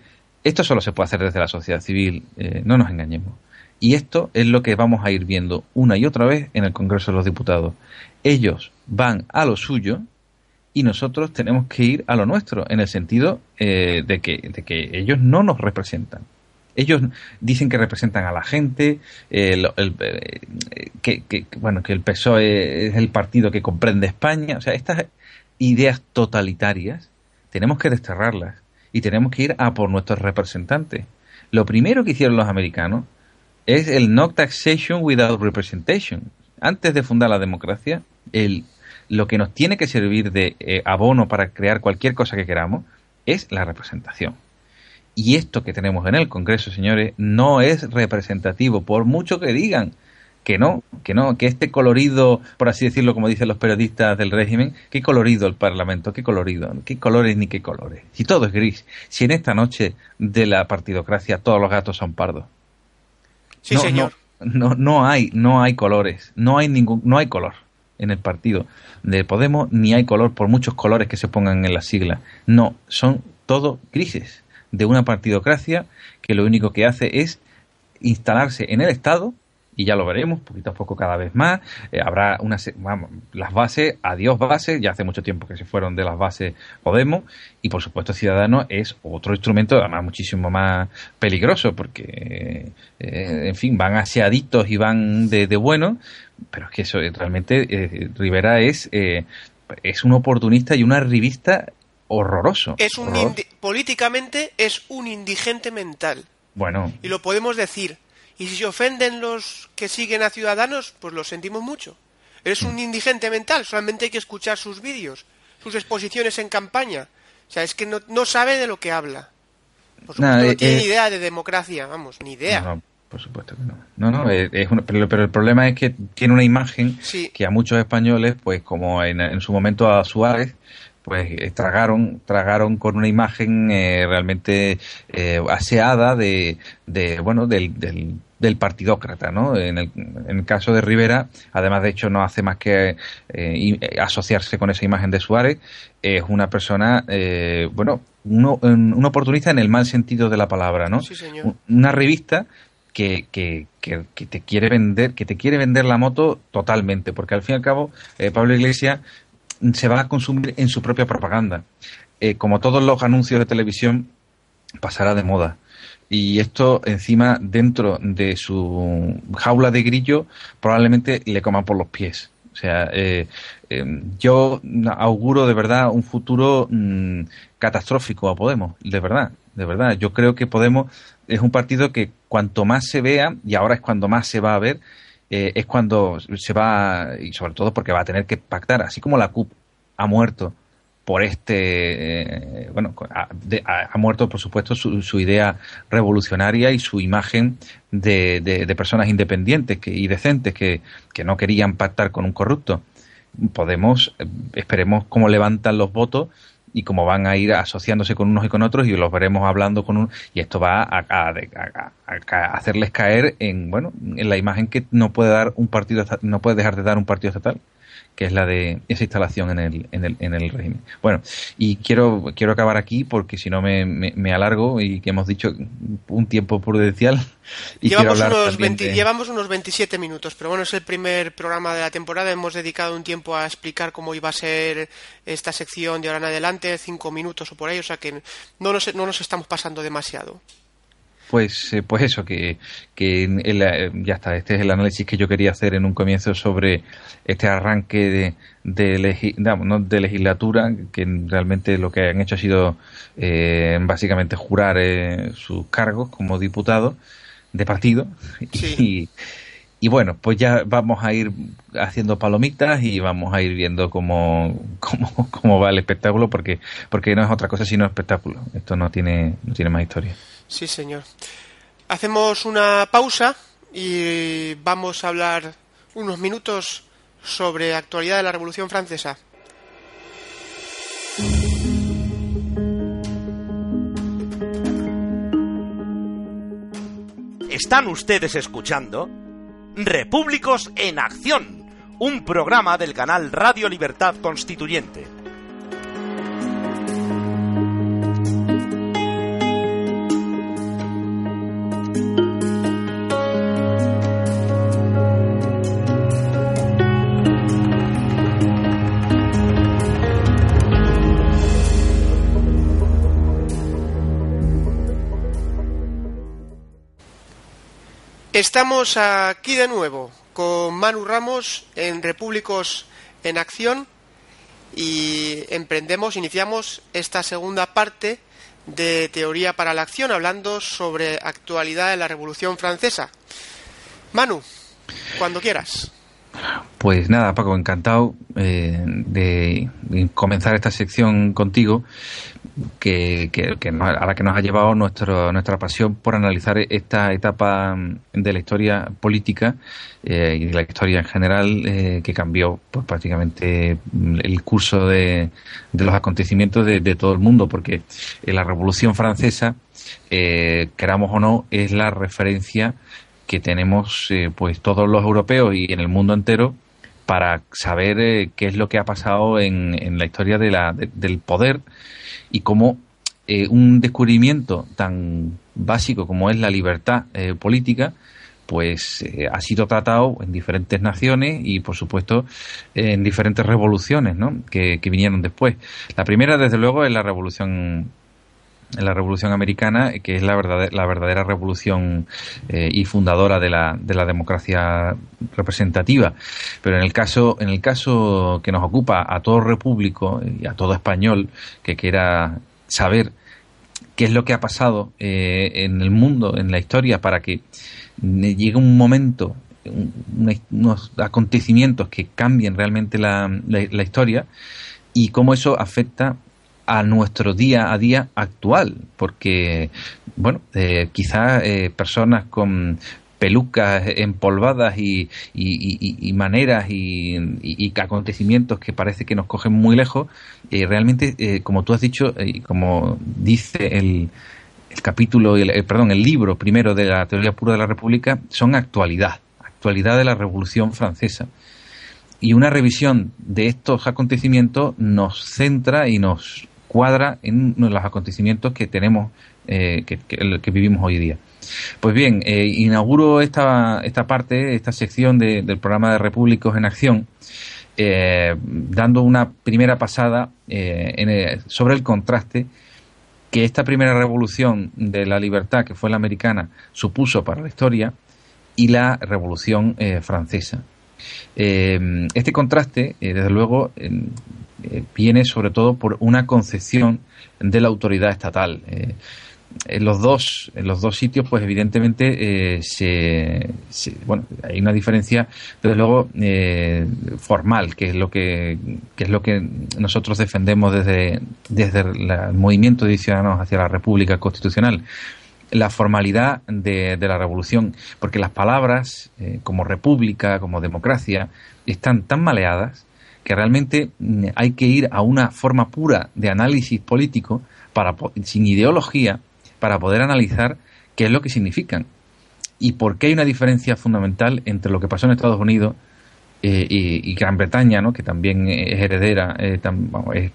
esto solo se puede hacer desde la sociedad civil, eh, no nos engañemos. Y esto es lo que vamos a ir viendo una y otra vez en el Congreso de los Diputados. Ellos van a lo suyo y nosotros tenemos que ir a lo nuestro, en el sentido eh, de, que, de que ellos no nos representan. Ellos dicen que representan a la gente, eh, el- eh, que, bueno, que el PSOE es el partido que comprende España. O sea, estas ideas totalitarias tenemos que desterrarlas y tenemos que ir a por nuestros representantes. Lo primero que hicieron los americanos es el no taxation without representation. Antes de fundar la democracia, el, lo que nos tiene que servir de eh, abono para crear cualquier cosa que queramos es la representación. Y esto que tenemos en el Congreso, señores, no es representativo, por mucho que digan que no, que no, que este colorido, por así decirlo, como dicen los periodistas del régimen, qué colorido el Parlamento, qué colorido, qué colores ni qué colores. Si todo es gris, si en esta noche de la partidocracia todos los gatos son pardos. Sí, No, señor. No, no, no hay, no hay colores, no hay ningún, no hay color en el partido de Podemos, ni hay color por muchos colores que se pongan en la sigla. No, son todo grises de una partidocracia que lo único que hace es instalarse en el Estado y ya lo veremos poquito a poco cada vez más. Eh, habrá una, se- vamos, las bases, adiós bases, ya hace mucho tiempo que se fueron de las bases Podemos y por supuesto Ciudadanos es otro instrumento además muchísimo más peligroso porque, eh, en fin, van aseaditos y van de, de bueno, pero es que eso eh, realmente eh, Rivera es, eh, es un oportunista y una revista horroroso. Es un horroroso. políticamente es un indigente mental. Bueno, Y lo podemos decir. Y si se ofenden los que siguen a Ciudadanos, pues lo sentimos mucho. Eres un indigente mental, solamente hay que escuchar sus vídeos, sus exposiciones en campaña. O sea, es que no, no sabe de lo que habla. Por supuesto, no eh, tiene eh, idea de democracia, vamos, ni idea. No, por supuesto que no. No, no, es, es una- pero, pero el problema es que tiene una imagen Sí. que a muchos españoles, pues como en, en su momento a Suárez, pues eh, tragaron, tragaron con una imagen eh, realmente eh, aseada de, de bueno, del, del, del partidócrata, ¿no? En el, en el caso de Rivera, además de hecho no hace más que eh, eh, asociarse con esa imagen de Suárez, es una persona, eh, bueno, uno- un, un oportunista en el mal sentido de la palabra, ¿no? Sí, señor. Un- Una revista que, que, que, que te quiere vender, que te quiere vender la moto totalmente, porque al fin y al cabo eh, Pablo Iglesias se va a consumir en su propia propaganda. Como todos los anuncios de televisión, pasará de moda. Y esto encima dentro de su jaula de grillo probablemente le coman por los pies. O sea, eh, eh, yo auguro de verdad un futuro mm, catastrófico a Podemos, de verdad, de verdad. Yo creo que Podemos es un partido que cuanto más se vea, y ahora es cuando más se va a ver, eh, es cuando se va, y sobre todo porque va a tener que pactar, así como la CUP ha muerto por este, eh, bueno, ha, muerto por supuesto su, idea revolucionaria y su imagen de, de, personas independientes que, y decentes que, que, no querían pactar con un corrupto. Podemos, eh, esperemos cómo levantan los votos y cómo van a ir asociándose con unos y con otros y los veremos hablando con un y esto va a, a, a, hacerles caer en bueno en la imagen que no puede dar un partido no puede dejar de dar un partido estatal que es la de esa instalación en el, en el, en el régimen. Bueno, y quiero, quiero acabar aquí porque si no me, me, me alargo y que hemos dicho un tiempo prudencial. Y llevamos, unos 20, llevamos unos 27 minutos, pero bueno, es el primer programa de la temporada. Hemos dedicado un tiempo a explicar cómo iba a ser esta sección de ahora en adelante, cinco minutos o por ahí, o sea que no nos, no nos estamos pasando demasiado. Pues, eh, pues eso, que, que el, eh, ya está, este es el análisis que yo quería hacer en un comienzo sobre este arranque de, de, legi, no, de legislatura, que realmente lo que han hecho ha sido eh, básicamente jurar eh, sus cargos como diputado de partido. Sí. Y, y bueno, pues ya vamos a ir haciendo palomitas y vamos a ir viendo cómo, cómo, cómo va el espectáculo, porque, porque no es otra cosa sino espectáculo. Esto no tiene, no tiene más historia. Sí, señor. Hacemos una pausa y vamos a hablar unos minutos sobre actualidad de la Revolución Francesa. Están ustedes escuchando Repúblicos en Acción, un programa del canal Radio Libertad Constituyente. Estamos aquí de nuevo con Manu Ramos en Repúblicos en Acción y emprendemos, iniciamos esta segunda parte de Teoría para la Acción hablando sobre actualidad de la Revolución Francesa. Manu, cuando quieras. Pues nada, Paco, encantado eh, de, de, comenzar esta sección contigo, que, que, que a la que nos ha llevado nuestro, nuestra pasión por analizar esta etapa de la historia política eh, y de la historia en general eh, que cambió pues, prácticamente el curso de, los acontecimientos de, de, todo el mundo, porque la Revolución Francesa, eh, queramos o no, es la referencia que tenemos eh, pues todos los europeos y en el mundo entero para saber eh, qué es lo que ha pasado en, en la historia de del poder y cómo eh, un descubrimiento tan básico como es la libertad eh, política pues ha sido tratado en diferentes naciones y por supuesto en diferentes revoluciones ¿no? que, que vinieron después. La primera desde luego es la revolución la Revolución Americana, que es la verdadera, la verdadera revolución eh, y fundadora de la, de la democracia representativa. Pero en el caso, en el caso que nos ocupa a todo repúblico y a todo español que quiera saber qué es lo que ha pasado eh, en el mundo, en la historia, para que llegue un momento, un, unos acontecimientos que cambien realmente la, la historia y cómo eso afecta a nuestro día a día actual, porque, bueno, eh, quizás eh, personas con pelucas empolvadas y, y, y, y maneras y, acontecimientos que parece que nos cogen muy lejos, eh, realmente, eh, como tú has dicho, y como dice el, el capítulo, el, el, perdón, el libro primero de la teoría pura de la República, son actualidad, actualidad de la Revolución Francesa. Y una revisión de estos acontecimientos nos centra y nos cuadra en los acontecimientos que tenemos, eh, que, vivimos hoy día. Pues bien, eh, inauguro esta, esta parte, esta sección de, del programa de Repúblicos en Acción, eh, dando una primera pasada en el, sobre el contraste que esta primera revolución de la libertad, que fue la americana, supuso para la historia, y la revolución francesa. este contraste, desde luego, eh, viene sobre todo por una concepción de la autoridad estatal. Eh, en los dos en los dos sitios pues evidentemente eh, se, bueno hay una diferencia desde luego formal que es lo que, que, es lo que nosotros defendemos desde desde el movimiento de ciudadanos hacia la República Constitucional la formalidad de, de la revolución porque las palabras como república como democracia están tan maleadas que realmente mm, hay que ir a una forma pura de análisis político para sin ideología para poder analizar qué es lo que significan y por qué hay una diferencia fundamental entre lo que pasó en Estados Unidos eh, y, Gran Bretaña, ¿no? que también es heredera, eh,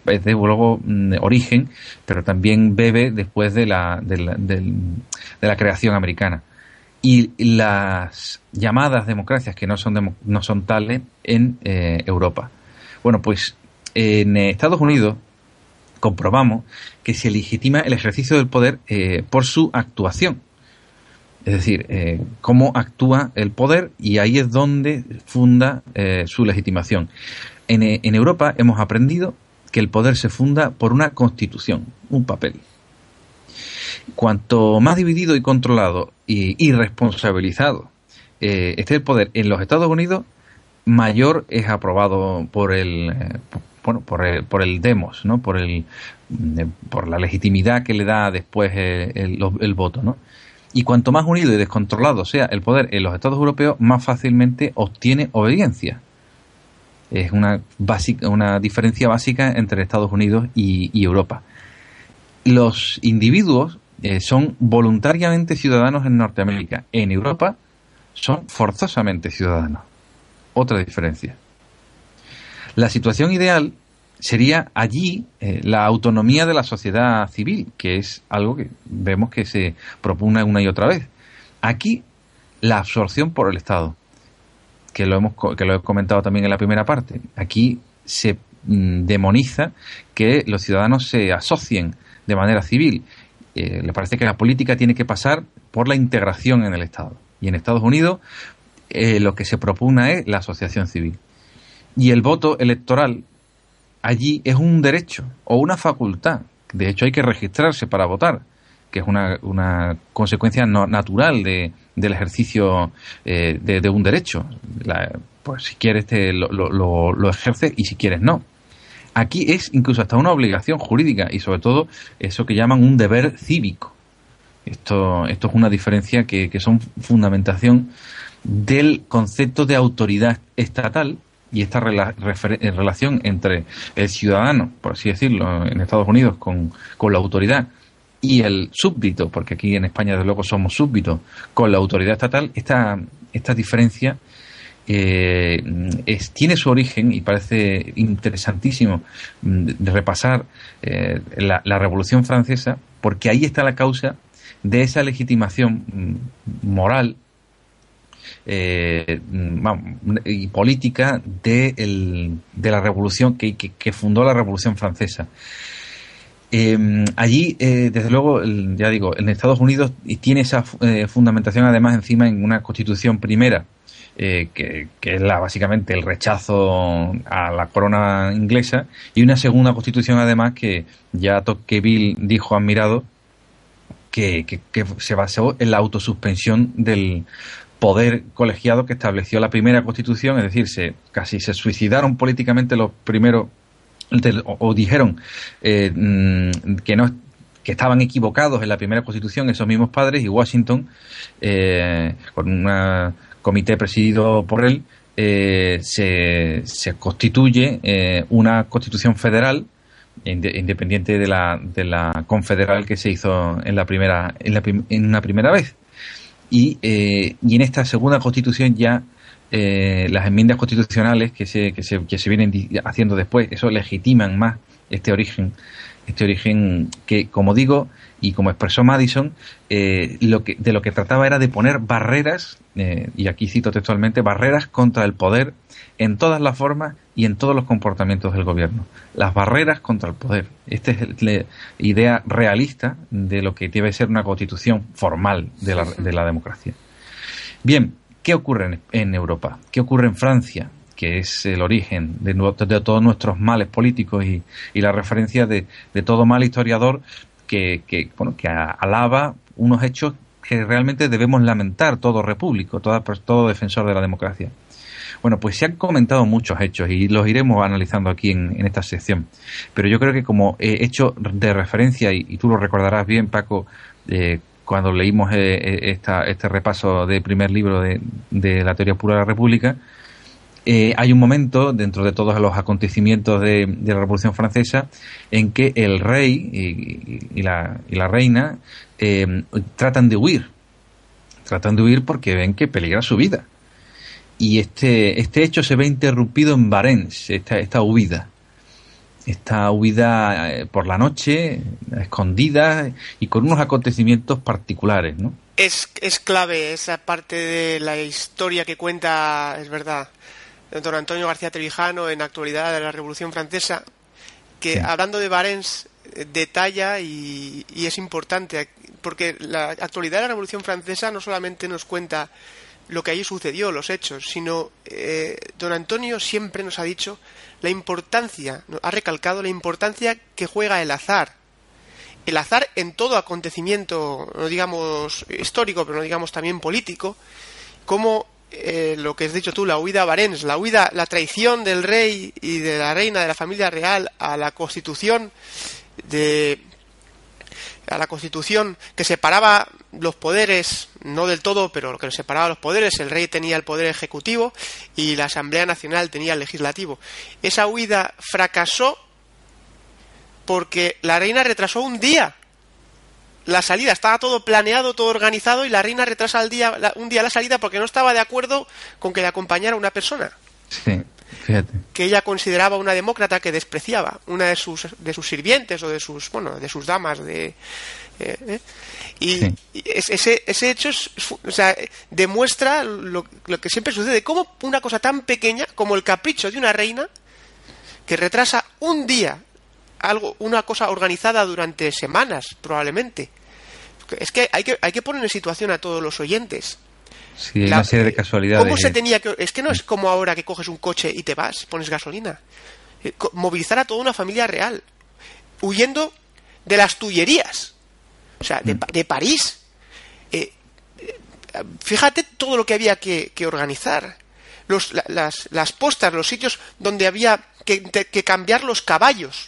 es, de luego mm, origen, pero también bebe después de la, de la, de, la creación americana. Y las llamadas democracias que no son, no son tales en eh, Europa. Bueno, pues en Estados Unidos comprobamos que se legitima el ejercicio del poder eh, por su actuación. Es decir, eh, cómo actúa el poder y ahí es donde funda eh, su legitimación. En, en, Europa hemos aprendido que el poder se funda por una constitución, un papel. Cuanto más dividido y controlado y, y responsabilizado esté el poder en los Estados Unidos, mayor es aprobado por el, bueno, por el, por el demos, ¿no? Por el, eh, por la legitimidad que le da después el, el, voto, ¿no? Y cuanto más unido y descontrolado sea el poder en los Estados europeos, más fácilmente obtiene obediencia. Es una, básica, una diferencia básica entre Estados Unidos y, Europa. Los individuos eh, son voluntariamente ciudadanos en Norteamérica. En Europa son forzosamente ciudadanos. Otra diferencia. La situación ideal sería allí eh, la autonomía de la sociedad civil, que es algo que vemos que se propone una y otra vez. Aquí, la absorción por el Estado, que lo, hemos, que lo he comentado también en la primera parte. Aquí se mm, demoniza que los ciudadanos se asocien de manera civil. Eh, le parece que la política tiene que pasar por la integración en el Estado. Y en Estados Unidos eh, lo que se propone es la asociación civil. Y el voto electoral allí es un derecho o una facultad. De hecho, hay que registrarse para votar, que es una, una consecuencia no, natural de, del ejercicio eh, de, un derecho. pues si quieres te lo, lo, lo ejerces y si quieres no. Aquí es incluso hasta una obligación jurídica y sobre todo eso que llaman un deber cívico. Esto, esto es una diferencia que, que son fundamentación del concepto de autoridad estatal y esta eh, relación entre el ciudadano, por así decirlo, en Estados Unidos con, la autoridad y el súbdito, porque aquí en España desde luego somos súbditos, con la autoridad estatal, esta, esta diferencia eh, es, tiene su origen y parece interesantísimo mm, repasar eh, la, la Revolución Francesa, porque ahí está la causa de esa legitimación mm, moral eh, y política de, el, de la revolución que, que, fundó la Revolución Francesa. Em, allí, eh, desde luego, ya digo, en Estados Unidos tiene esa eh, fundamentación además encima en una constitución primera, que, que, es la, básicamente el rechazo a la corona inglesa, y una segunda constitución además que ya Tocqueville dijo admirado, que, que, se basó en la autosuspensión del, poder colegiado que estableció la primera constitución, es decir, se, casi se suicidaron políticamente los primeros, o, dijeron eh, mm, que no que estaban equivocados en la primera constitución esos mismos padres y Washington, eh, con un comité presidido por él, eh, se, constituye una constitución federal independiente de la, de la confederal que se hizo en la primera en, la, en una primera vez y, eh, y en esta segunda constitución ya eh, las enmiendas constitucionales que se, que, se, que se vienen haciendo después, eso legitiman más este origen, este origen que, como digo, y como expresó Madison, eh, lo que, de lo que trataba era de poner barreras, eh, y aquí cito textualmente, barreras contra el poder en todas las formas y en todos los comportamientos del gobierno. Las barreras contra el poder. Esta es la idea realista de lo que debe ser una constitución formal de la, de la democracia. Bien, ¿qué ocurre en, Europa? ¿Qué ocurre en Francia? Que es el origen de, todos nuestros males políticos y, y la referencia de, de todo mal historiador que, bueno, que alaba unos hechos que realmente debemos lamentar todo repúblico, todo, todo defensor de la democracia. Bueno, pues se han comentado muchos hechos y los iremos analizando aquí en, esta sección. Pero yo creo que como hecho de referencia, y, tú lo recordarás bien, Paco, eh, cuando leímos eh, eh, este repaso del primer libro de, la teoría pura de la República, hay un momento dentro de todos los acontecimientos de, la Revolución Francesa en que el rey y, la, y la, reina tratan de huir. Tratan de huir porque ven que peligra su vida y este, este hecho se ve interrumpido en Barents, esta, esta huida. Esta huida eh, por la noche, escondida y con unos acontecimientos particulares, ¿no? Es, es clave esa parte de la historia que cuenta, es verdad, don Antonio García Trevijano en Actualidad de la Revolución Francesa, que hablando de Barents eh, detalla y, y es importante, porque la actualidad de la Revolución Francesa no solamente nos cuenta lo que allí sucedió, los hechos, sino eh, don Antonio siempre nos ha dicho la importancia, ha recalcado la importancia que juega el azar. El azar en todo acontecimiento, no digamos histórico, pero no digamos también político, como eh, lo que has dicho tú, la huida a Barents, la huida, la traición del rey y de la reina de la familia real a la constitución de a la Constitución que separaba los poderes, no del todo, pero que separaba los poderes, el rey tenía el poder ejecutivo y la Asamblea Nacional tenía el legislativo. Esa huida fracasó porque la reina retrasó un día la salida, estaba todo planeado, todo organizado y la reina retrasa el día, un día la salida porque no estaba de acuerdo con que le acompañara una persona. Sí que ella consideraba una demócrata que despreciaba, una de sus, de sus sirvientes o de sus, bueno, de sus damas de... Eh, eh. y, ese, ese hecho o sea, demuestra lo, que siempre sucede, como una cosa tan pequeña como el capricho de una reina que retrasa un día algo, una cosa organizada durante semanas, probablemente. Es que hay que, hay que poner en situación a todos los oyentes. Sí, una serie de casualidades. ¿Cómo se tenía que.? Es que no es como ahora que coges un coche y te vas, pones gasolina. Eh, movilizar a toda una familia real, huyendo de las tullerías, o sea, de, mm. París. Eh, eh, fíjate todo lo que había que, organizar. Los, las, las, postas, los sitios donde había que, que cambiar los caballos.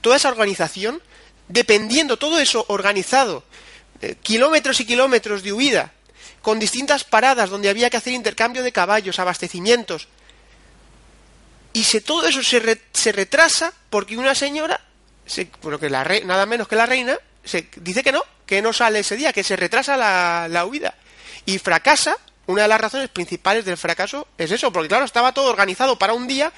Toda esa organización, dependiendo, todo eso organizado, kilómetros y kilómetros de huida, con distintas paradas donde había que hacer intercambio de caballos, abastecimientos. Y se, todo eso se, se retrasa porque una señora, se, que nada menos que la reina, dice que no, que no sale ese día, que se retrasa la, la huida. Y fracasa, una de las razones principales del fracaso es eso, porque claro, estaba todo organizado para un día,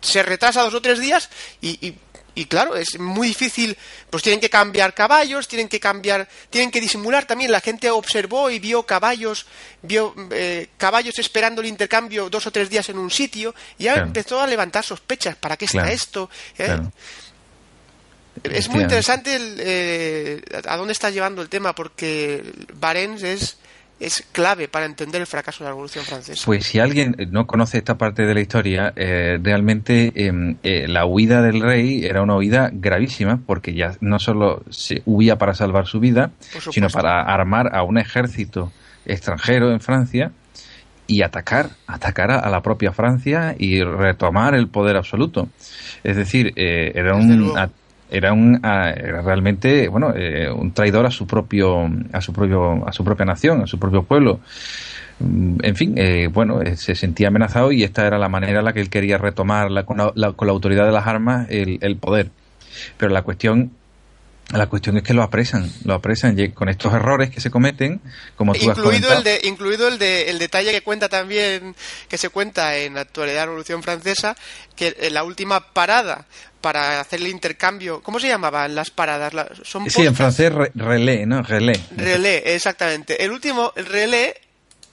se retrasa dos o tres días y y claro, es muy difícil, pues tienen que cambiar caballos, tienen que cambiar, tienen que disimular también. La gente observó y vio caballos, vio eh, caballos esperando el intercambio dos o tres días en un sitio, y ya empezó a levantar sospechas. ¿Para qué está esto? ¿Eh? Es muy interesante eh, a dónde está llevando el tema, porque Barents es es clave para entender el fracaso de la Revolución Francesa. Pues si alguien no conoce esta parte de la historia, eh, realmente em, eh, la huida del rey era una huida gravísima porque ya no solo se huía para salvar su vida, sino para armar a un ejército extranjero en Francia y atacar, atacar a, la propia Francia y retomar el poder absoluto. Es decir, eh, era un era un era realmente bueno eh, un traidor a su propio a su propio a su propia nación a su propio pueblo. Mm, en fin eh, bueno eh, se sentía amenazado y esta era la manera en la que él quería retomar con, la, con la autoridad de las armas el, el poder. Pero la cuestión la cuestión es que lo apresan, lo apresan con estos errores que se cometen, como tú incluido has el de, incluido el de el detalle que cuenta también que se cuenta en la actualidad de la Revolución Francesa que en la última parada para hacer el intercambio, ¿cómo se llamaban las paradas? son sí, en francés relé, ¿no? Relé. Relé, exactamente. El último el relé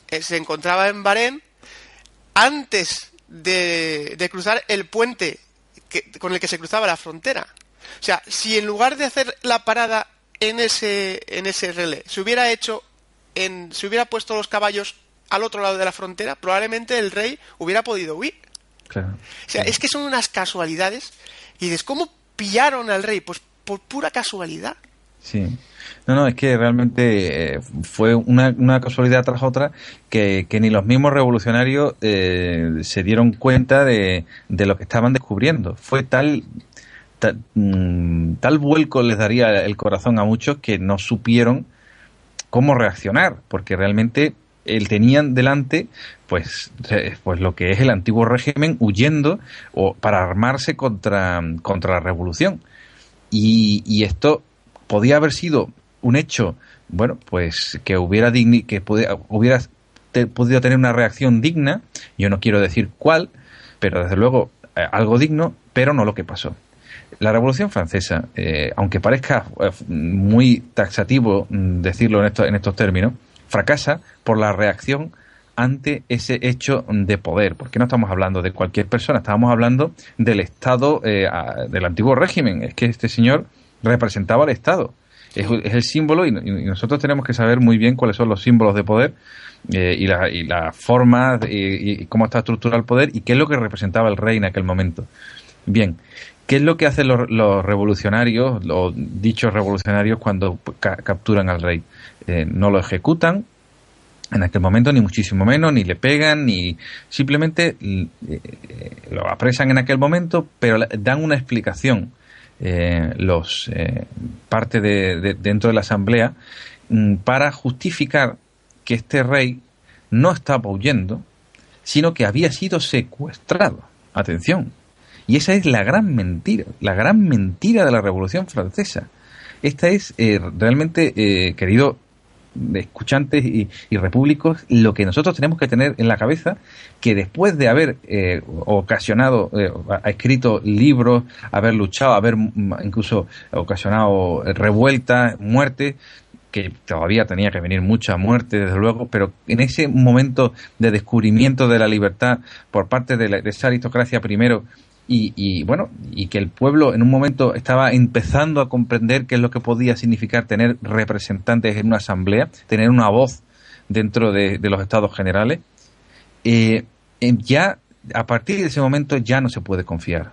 eh, se encontraba en Bahrein antes de, de cruzar el puente que, con el que se cruzaba la frontera. O sea, si en lugar de hacer la parada en ese, en ese relé, se hubiera hecho, en, se hubiera puesto los caballos al otro lado de la frontera, probablemente el rey hubiera podido huir. Claro. O sea, es que son unas casualidades. Y dices, ¿cómo pillaron al rey? Pues por pura casualidad. Sí. No, no, es que realmente eh, fue una, una, casualidad tras otra que, que ni los mismos revolucionarios eh, se dieron cuenta de, de, lo que estaban descubriendo. Fue tal, tal, mm, tal vuelco les daría el corazón a muchos que no supieron cómo reaccionar, porque realmente él tenían delante pues, pues lo que es el antiguo régimen huyendo o para armarse contra, contra la revolución. Y, esto podía haber sido un hecho, bueno, pues que hubiera digni que pudiera, hubiera podido tener una reacción digna, yo no quiero decir cuál, pero desde luego eh, algo digno, pero no lo que pasó. La Revolución Francesa, eh, aunque parezca eh, muy taxativo mm, decirlo en, esto, en estos términos, fracasa por la reacción ante ese hecho de poder, porque no estamos hablando de cualquier persona, estamos hablando del Estado, eh, del antiguo régimen. Es que este señor representaba al Estado es, es el símbolo y, y, nosotros tenemos que saber muy bien cuáles son los símbolos de poder eh, y, la, y la forma y, y, cómo está estructurado el poder y qué es lo que representaba el rey en aquel momento. Bien, ¿qué es lo que hacen los, revolucionarios, los dichos revolucionarios cuando ca capturan al rey? Eh, no lo ejecutan, en aquel momento ni muchísimo menos, ni le pegan, ni simplemente eh, lo apresan en aquel momento, pero dan una explicación eh, los eh, parte de, de, dentro de la asamblea mm, para justificar que este rey no estaba huyendo, sino que había sido secuestrado. Atención. Y esa es la gran mentira, la gran mentira de la Revolución Francesa. Esta es eh, realmente, eh, querido escuchantes y, y, repúblicos, lo que nosotros tenemos que tener en la cabeza, que después de haber eh, ocasionado, eh, escrito libros, haber luchado, haber incluso ocasionado revueltas, muertes, que todavía tenía que venir mucha muerte, desde luego, pero en ese momento de descubrimiento de la libertad por parte de, la, de esa aristocracia primero y, y, bueno, y que el pueblo en un momento estaba empezando a comprender qué es lo que podía significar tener representantes en una asamblea, tener una voz dentro de, los estados generales, eh, ya a partir de ese momento ya no se puede confiar.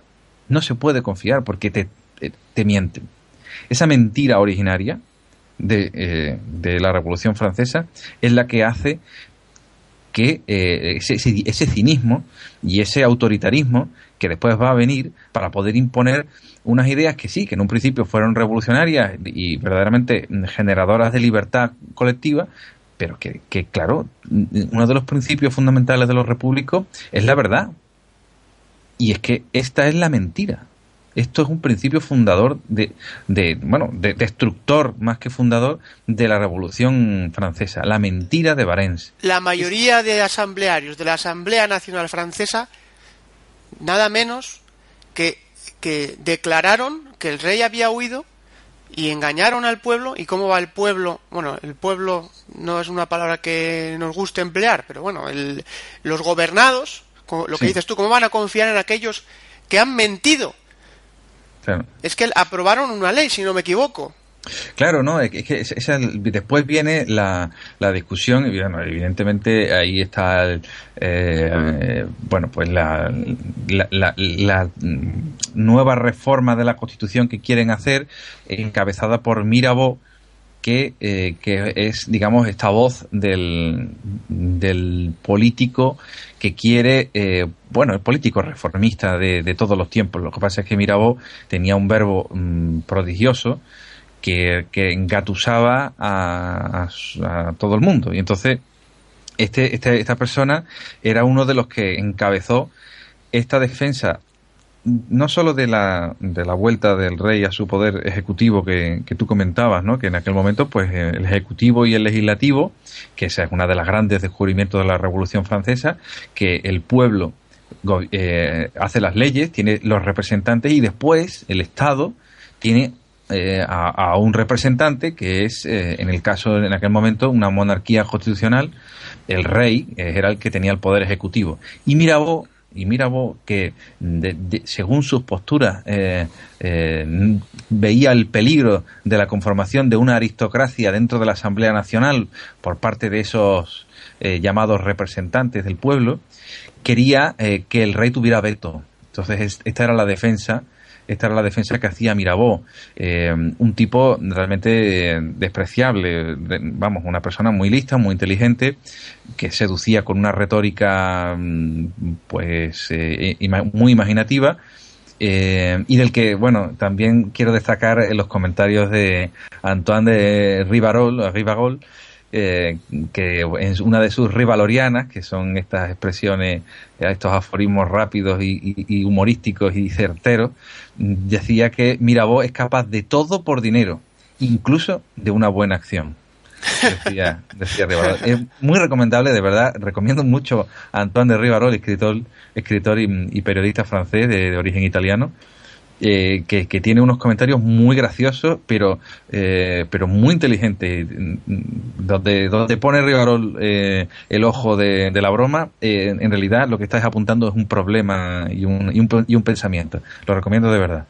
No se puede confiar porque te, te, te mienten. Esa mentira originaria de, eh, de, la Revolución Francesa es la que hace que eh, ese, ese, cinismo y ese autoritarismo que después va a venir para poder imponer unas ideas que sí, que en un principio fueron revolucionarias y verdaderamente generadoras de libertad colectiva, pero que, que claro, uno de los principios fundamentales de los repúblicos es la verdad. Y es que esta es la mentira. Esto es un principio fundador de, de bueno, de, destructor más que fundador de la Revolución Francesa, la mentira de Varens. La mayoría de asamblearios de la Asamblea Nacional Francesa, nada menos que, que declararon que el rey había huido y engañaron al pueblo. ¿Y cómo va el pueblo? Bueno, el pueblo no es una palabra que nos guste emplear, pero bueno, el, los gobernados, lo que sí. dices tú, ¿cómo van a confiar en aquellos que han mentido? Es que aprobaron una ley, si no me equivoco. Claro, no, es que después viene la, la discusión y bueno, evidentemente ahí está el, eh, bueno, pues la, la, la, nueva reforma de la Constitución que quieren hacer, encabezada por Mirabeau, que, eh, que es, digamos, esta voz del, del político que quiere, eh, bueno, el político reformista de, de, todos los tiempos. Lo que pasa es que Mirabeau tenía un verbo mmm, prodigioso que, engatusaba a, a, todo el mundo. Y entonces, este, este, esta persona era uno de los que encabezó esta defensa no solo de la, de la vuelta del rey a su poder ejecutivo que, que, tú comentabas, ¿no? que en aquel momento pues el ejecutivo y el legislativo, que esa es una de las grandes descubrimientos de la Revolución Francesa, que el pueblo eh, hace las leyes, tiene los representantes y después el Estado tiene eh, a, un representante que es, eh, en el caso, en aquel momento, una monarquía constitucional, el rey eh, era el que tenía el poder ejecutivo. Y Mirabeau y que de, según sus posturas veía el peligro de la conformación de una aristocracia dentro de la Asamblea Nacional por parte de esos llamados representantes del pueblo, quería que el rey tuviera veto. Entonces esta era la defensa esta era la defensa que hacía Mirabeau, eh, un tipo realmente despreciable, vamos, una persona muy lista, muy inteligente, que seducía con una retórica mm, pues eh, muy imaginativa. Eh, y del que, bueno, también quiero destacar los comentarios de Antoine de Rivarol, Rivarol eh, que es una de sus rivalorianas, que son estas expresiones, estos aforismos rápidos y, humorísticos y certeros, decía que Mirabeau es capaz de todo por dinero, incluso de una buena acción. Decía, decía Es muy recomendable, de verdad, recomiendo mucho a Antoine de Rivarol, escritor, escritor y, periodista francés de origen italiano, eh, que, tiene unos comentarios muy graciosos, pero, eh, pero muy inteligentes. Donde, donde pone Rivarol eh, el ojo de, la broma, en realidad lo que estás apuntando es un problema y un, y un, y un pensamiento. Lo recomiendo de verdad.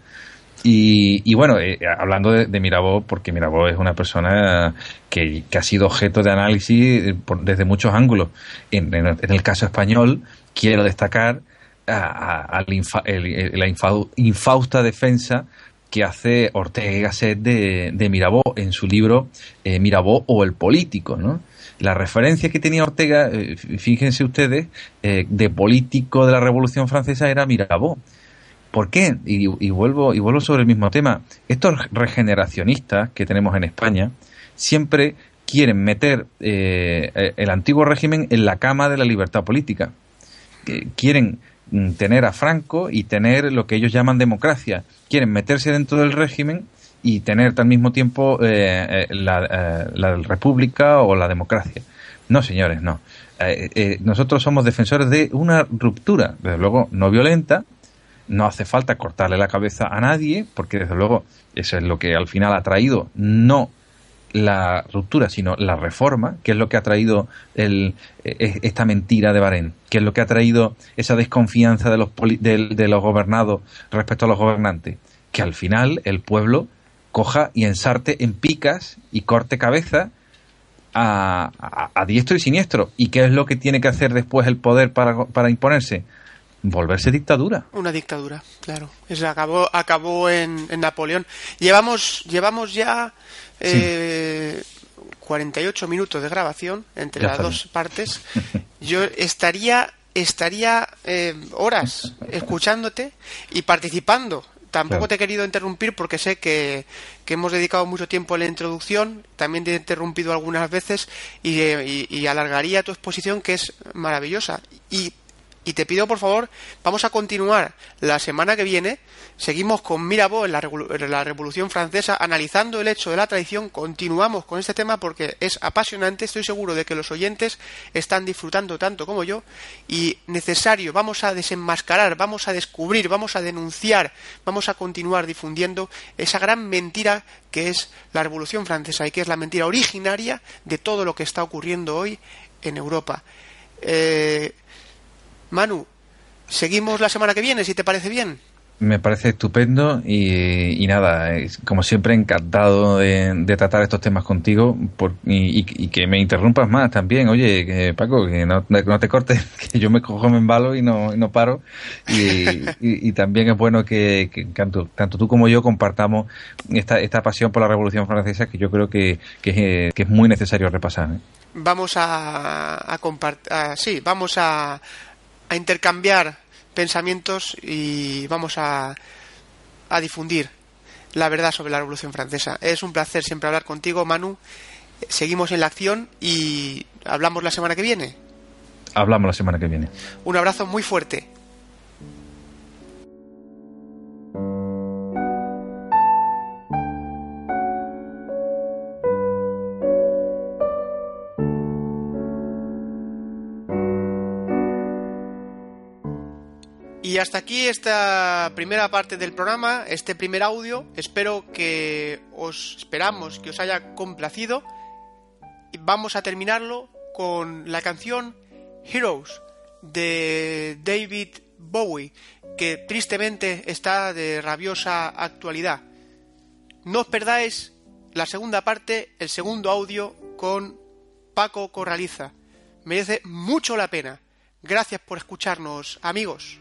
Y, y, bueno, hablando de, de, Mirabeau, porque Mirabeau es una persona que, que ha sido objeto de análisis desde muchos ángulos. En, en, el caso español, quiero destacar a, la infausta defensa que hace Ortega y de, de Mirabeau en su libro eh, Mirabeau o el político, ¿no? La referencia que tenía Ortega, eh, fíjense ustedes, eh, de político de la Revolución Francesa era Mirabeau. ¿Por qué? Y, vuelvo, y vuelvo sobre el mismo tema. Estos regeneracionistas que tenemos en España siempre quieren meter el antiguo régimen en la cama de la libertad política. quieren tener a Franco y tener lo que ellos llaman democracia. Quieren meterse dentro del régimen y tener al mismo tiempo eh, eh, la, eh, la, república o la democracia. No, señores, no. nosotros somos defensores de una ruptura, desde luego no violenta. No hace falta cortarle la cabeza a nadie, porque desde luego eso es lo que al final ha traído no la ruptura, sino la reforma, que es lo que ha traído el, e, esta mentira de Bahrein, que es lo que ha traído esa desconfianza de los, de, los gobernados respecto a los gobernantes, que al final el pueblo coja y ensarte en picas y corte cabeza a, a, diestro y siniestro. ¿Y qué es lo que tiene que hacer después el poder para, para imponerse? Volverse dictadura. Una dictadura, claro. Eso acabó, acabó en, en Napoleón. Llevamos, llevamos ya eh, 48 minutos de grabación entre las dos partes. Yo estaría estaría eh, horas escuchándote y participando. Tampoco te he querido interrumpir porque sé que, que, hemos dedicado mucho tiempo a la introducción, también te he interrumpido algunas veces y, y, y alargaría tu exposición que es maravillosa. Y y te pido por favor, vamos a continuar la semana que viene. Seguimos con Mirabeau en la, Revolución Francesa, analizando el hecho de la traición. Continuamos con este tema porque es apasionante. Estoy seguro de que los oyentes están disfrutando tanto como yo. Y necesario, vamos a desenmascarar, vamos a descubrir, vamos a denunciar, vamos a continuar difundiendo esa gran mentira que es la Revolución Francesa y que es la mentira originaria de todo lo que está ocurriendo hoy en Europa. Eh, Manu, seguimos la semana que viene, si te parece bien. Me parece estupendo y, nada, como siempre encantado de, tratar estos temas contigo y, que me interrumpas más también. Oye, Paco, que no, te cortes, que yo me cojo, me embalo y no, no paro. Y, también es bueno que, tanto, tú como yo compartamos esta, esta pasión por la Revolución Francesa que yo creo que, es, muy necesario repasar. ¿eh? Vamos a, a compartir, sí, vamos a a intercambiar pensamientos y vamos a, a difundir la verdad sobre la Revolución Francesa. Es un placer siempre hablar contigo, Manu. Seguimos en la acción y hablamos la semana que viene. Hablamos la semana que viene. Un abrazo muy fuerte. Y hasta aquí esta primera parte del programa, este primer audio. Espero que os esperamos que os haya complacido. Y vamos a terminarlo con la canción Heroes de David Bowie, que tristemente está de rabiosa actualidad. No os perdáis la segunda parte, el segundo audio con Paco Corraliza. Merece mucho la pena. Gracias por escucharnos, amigos.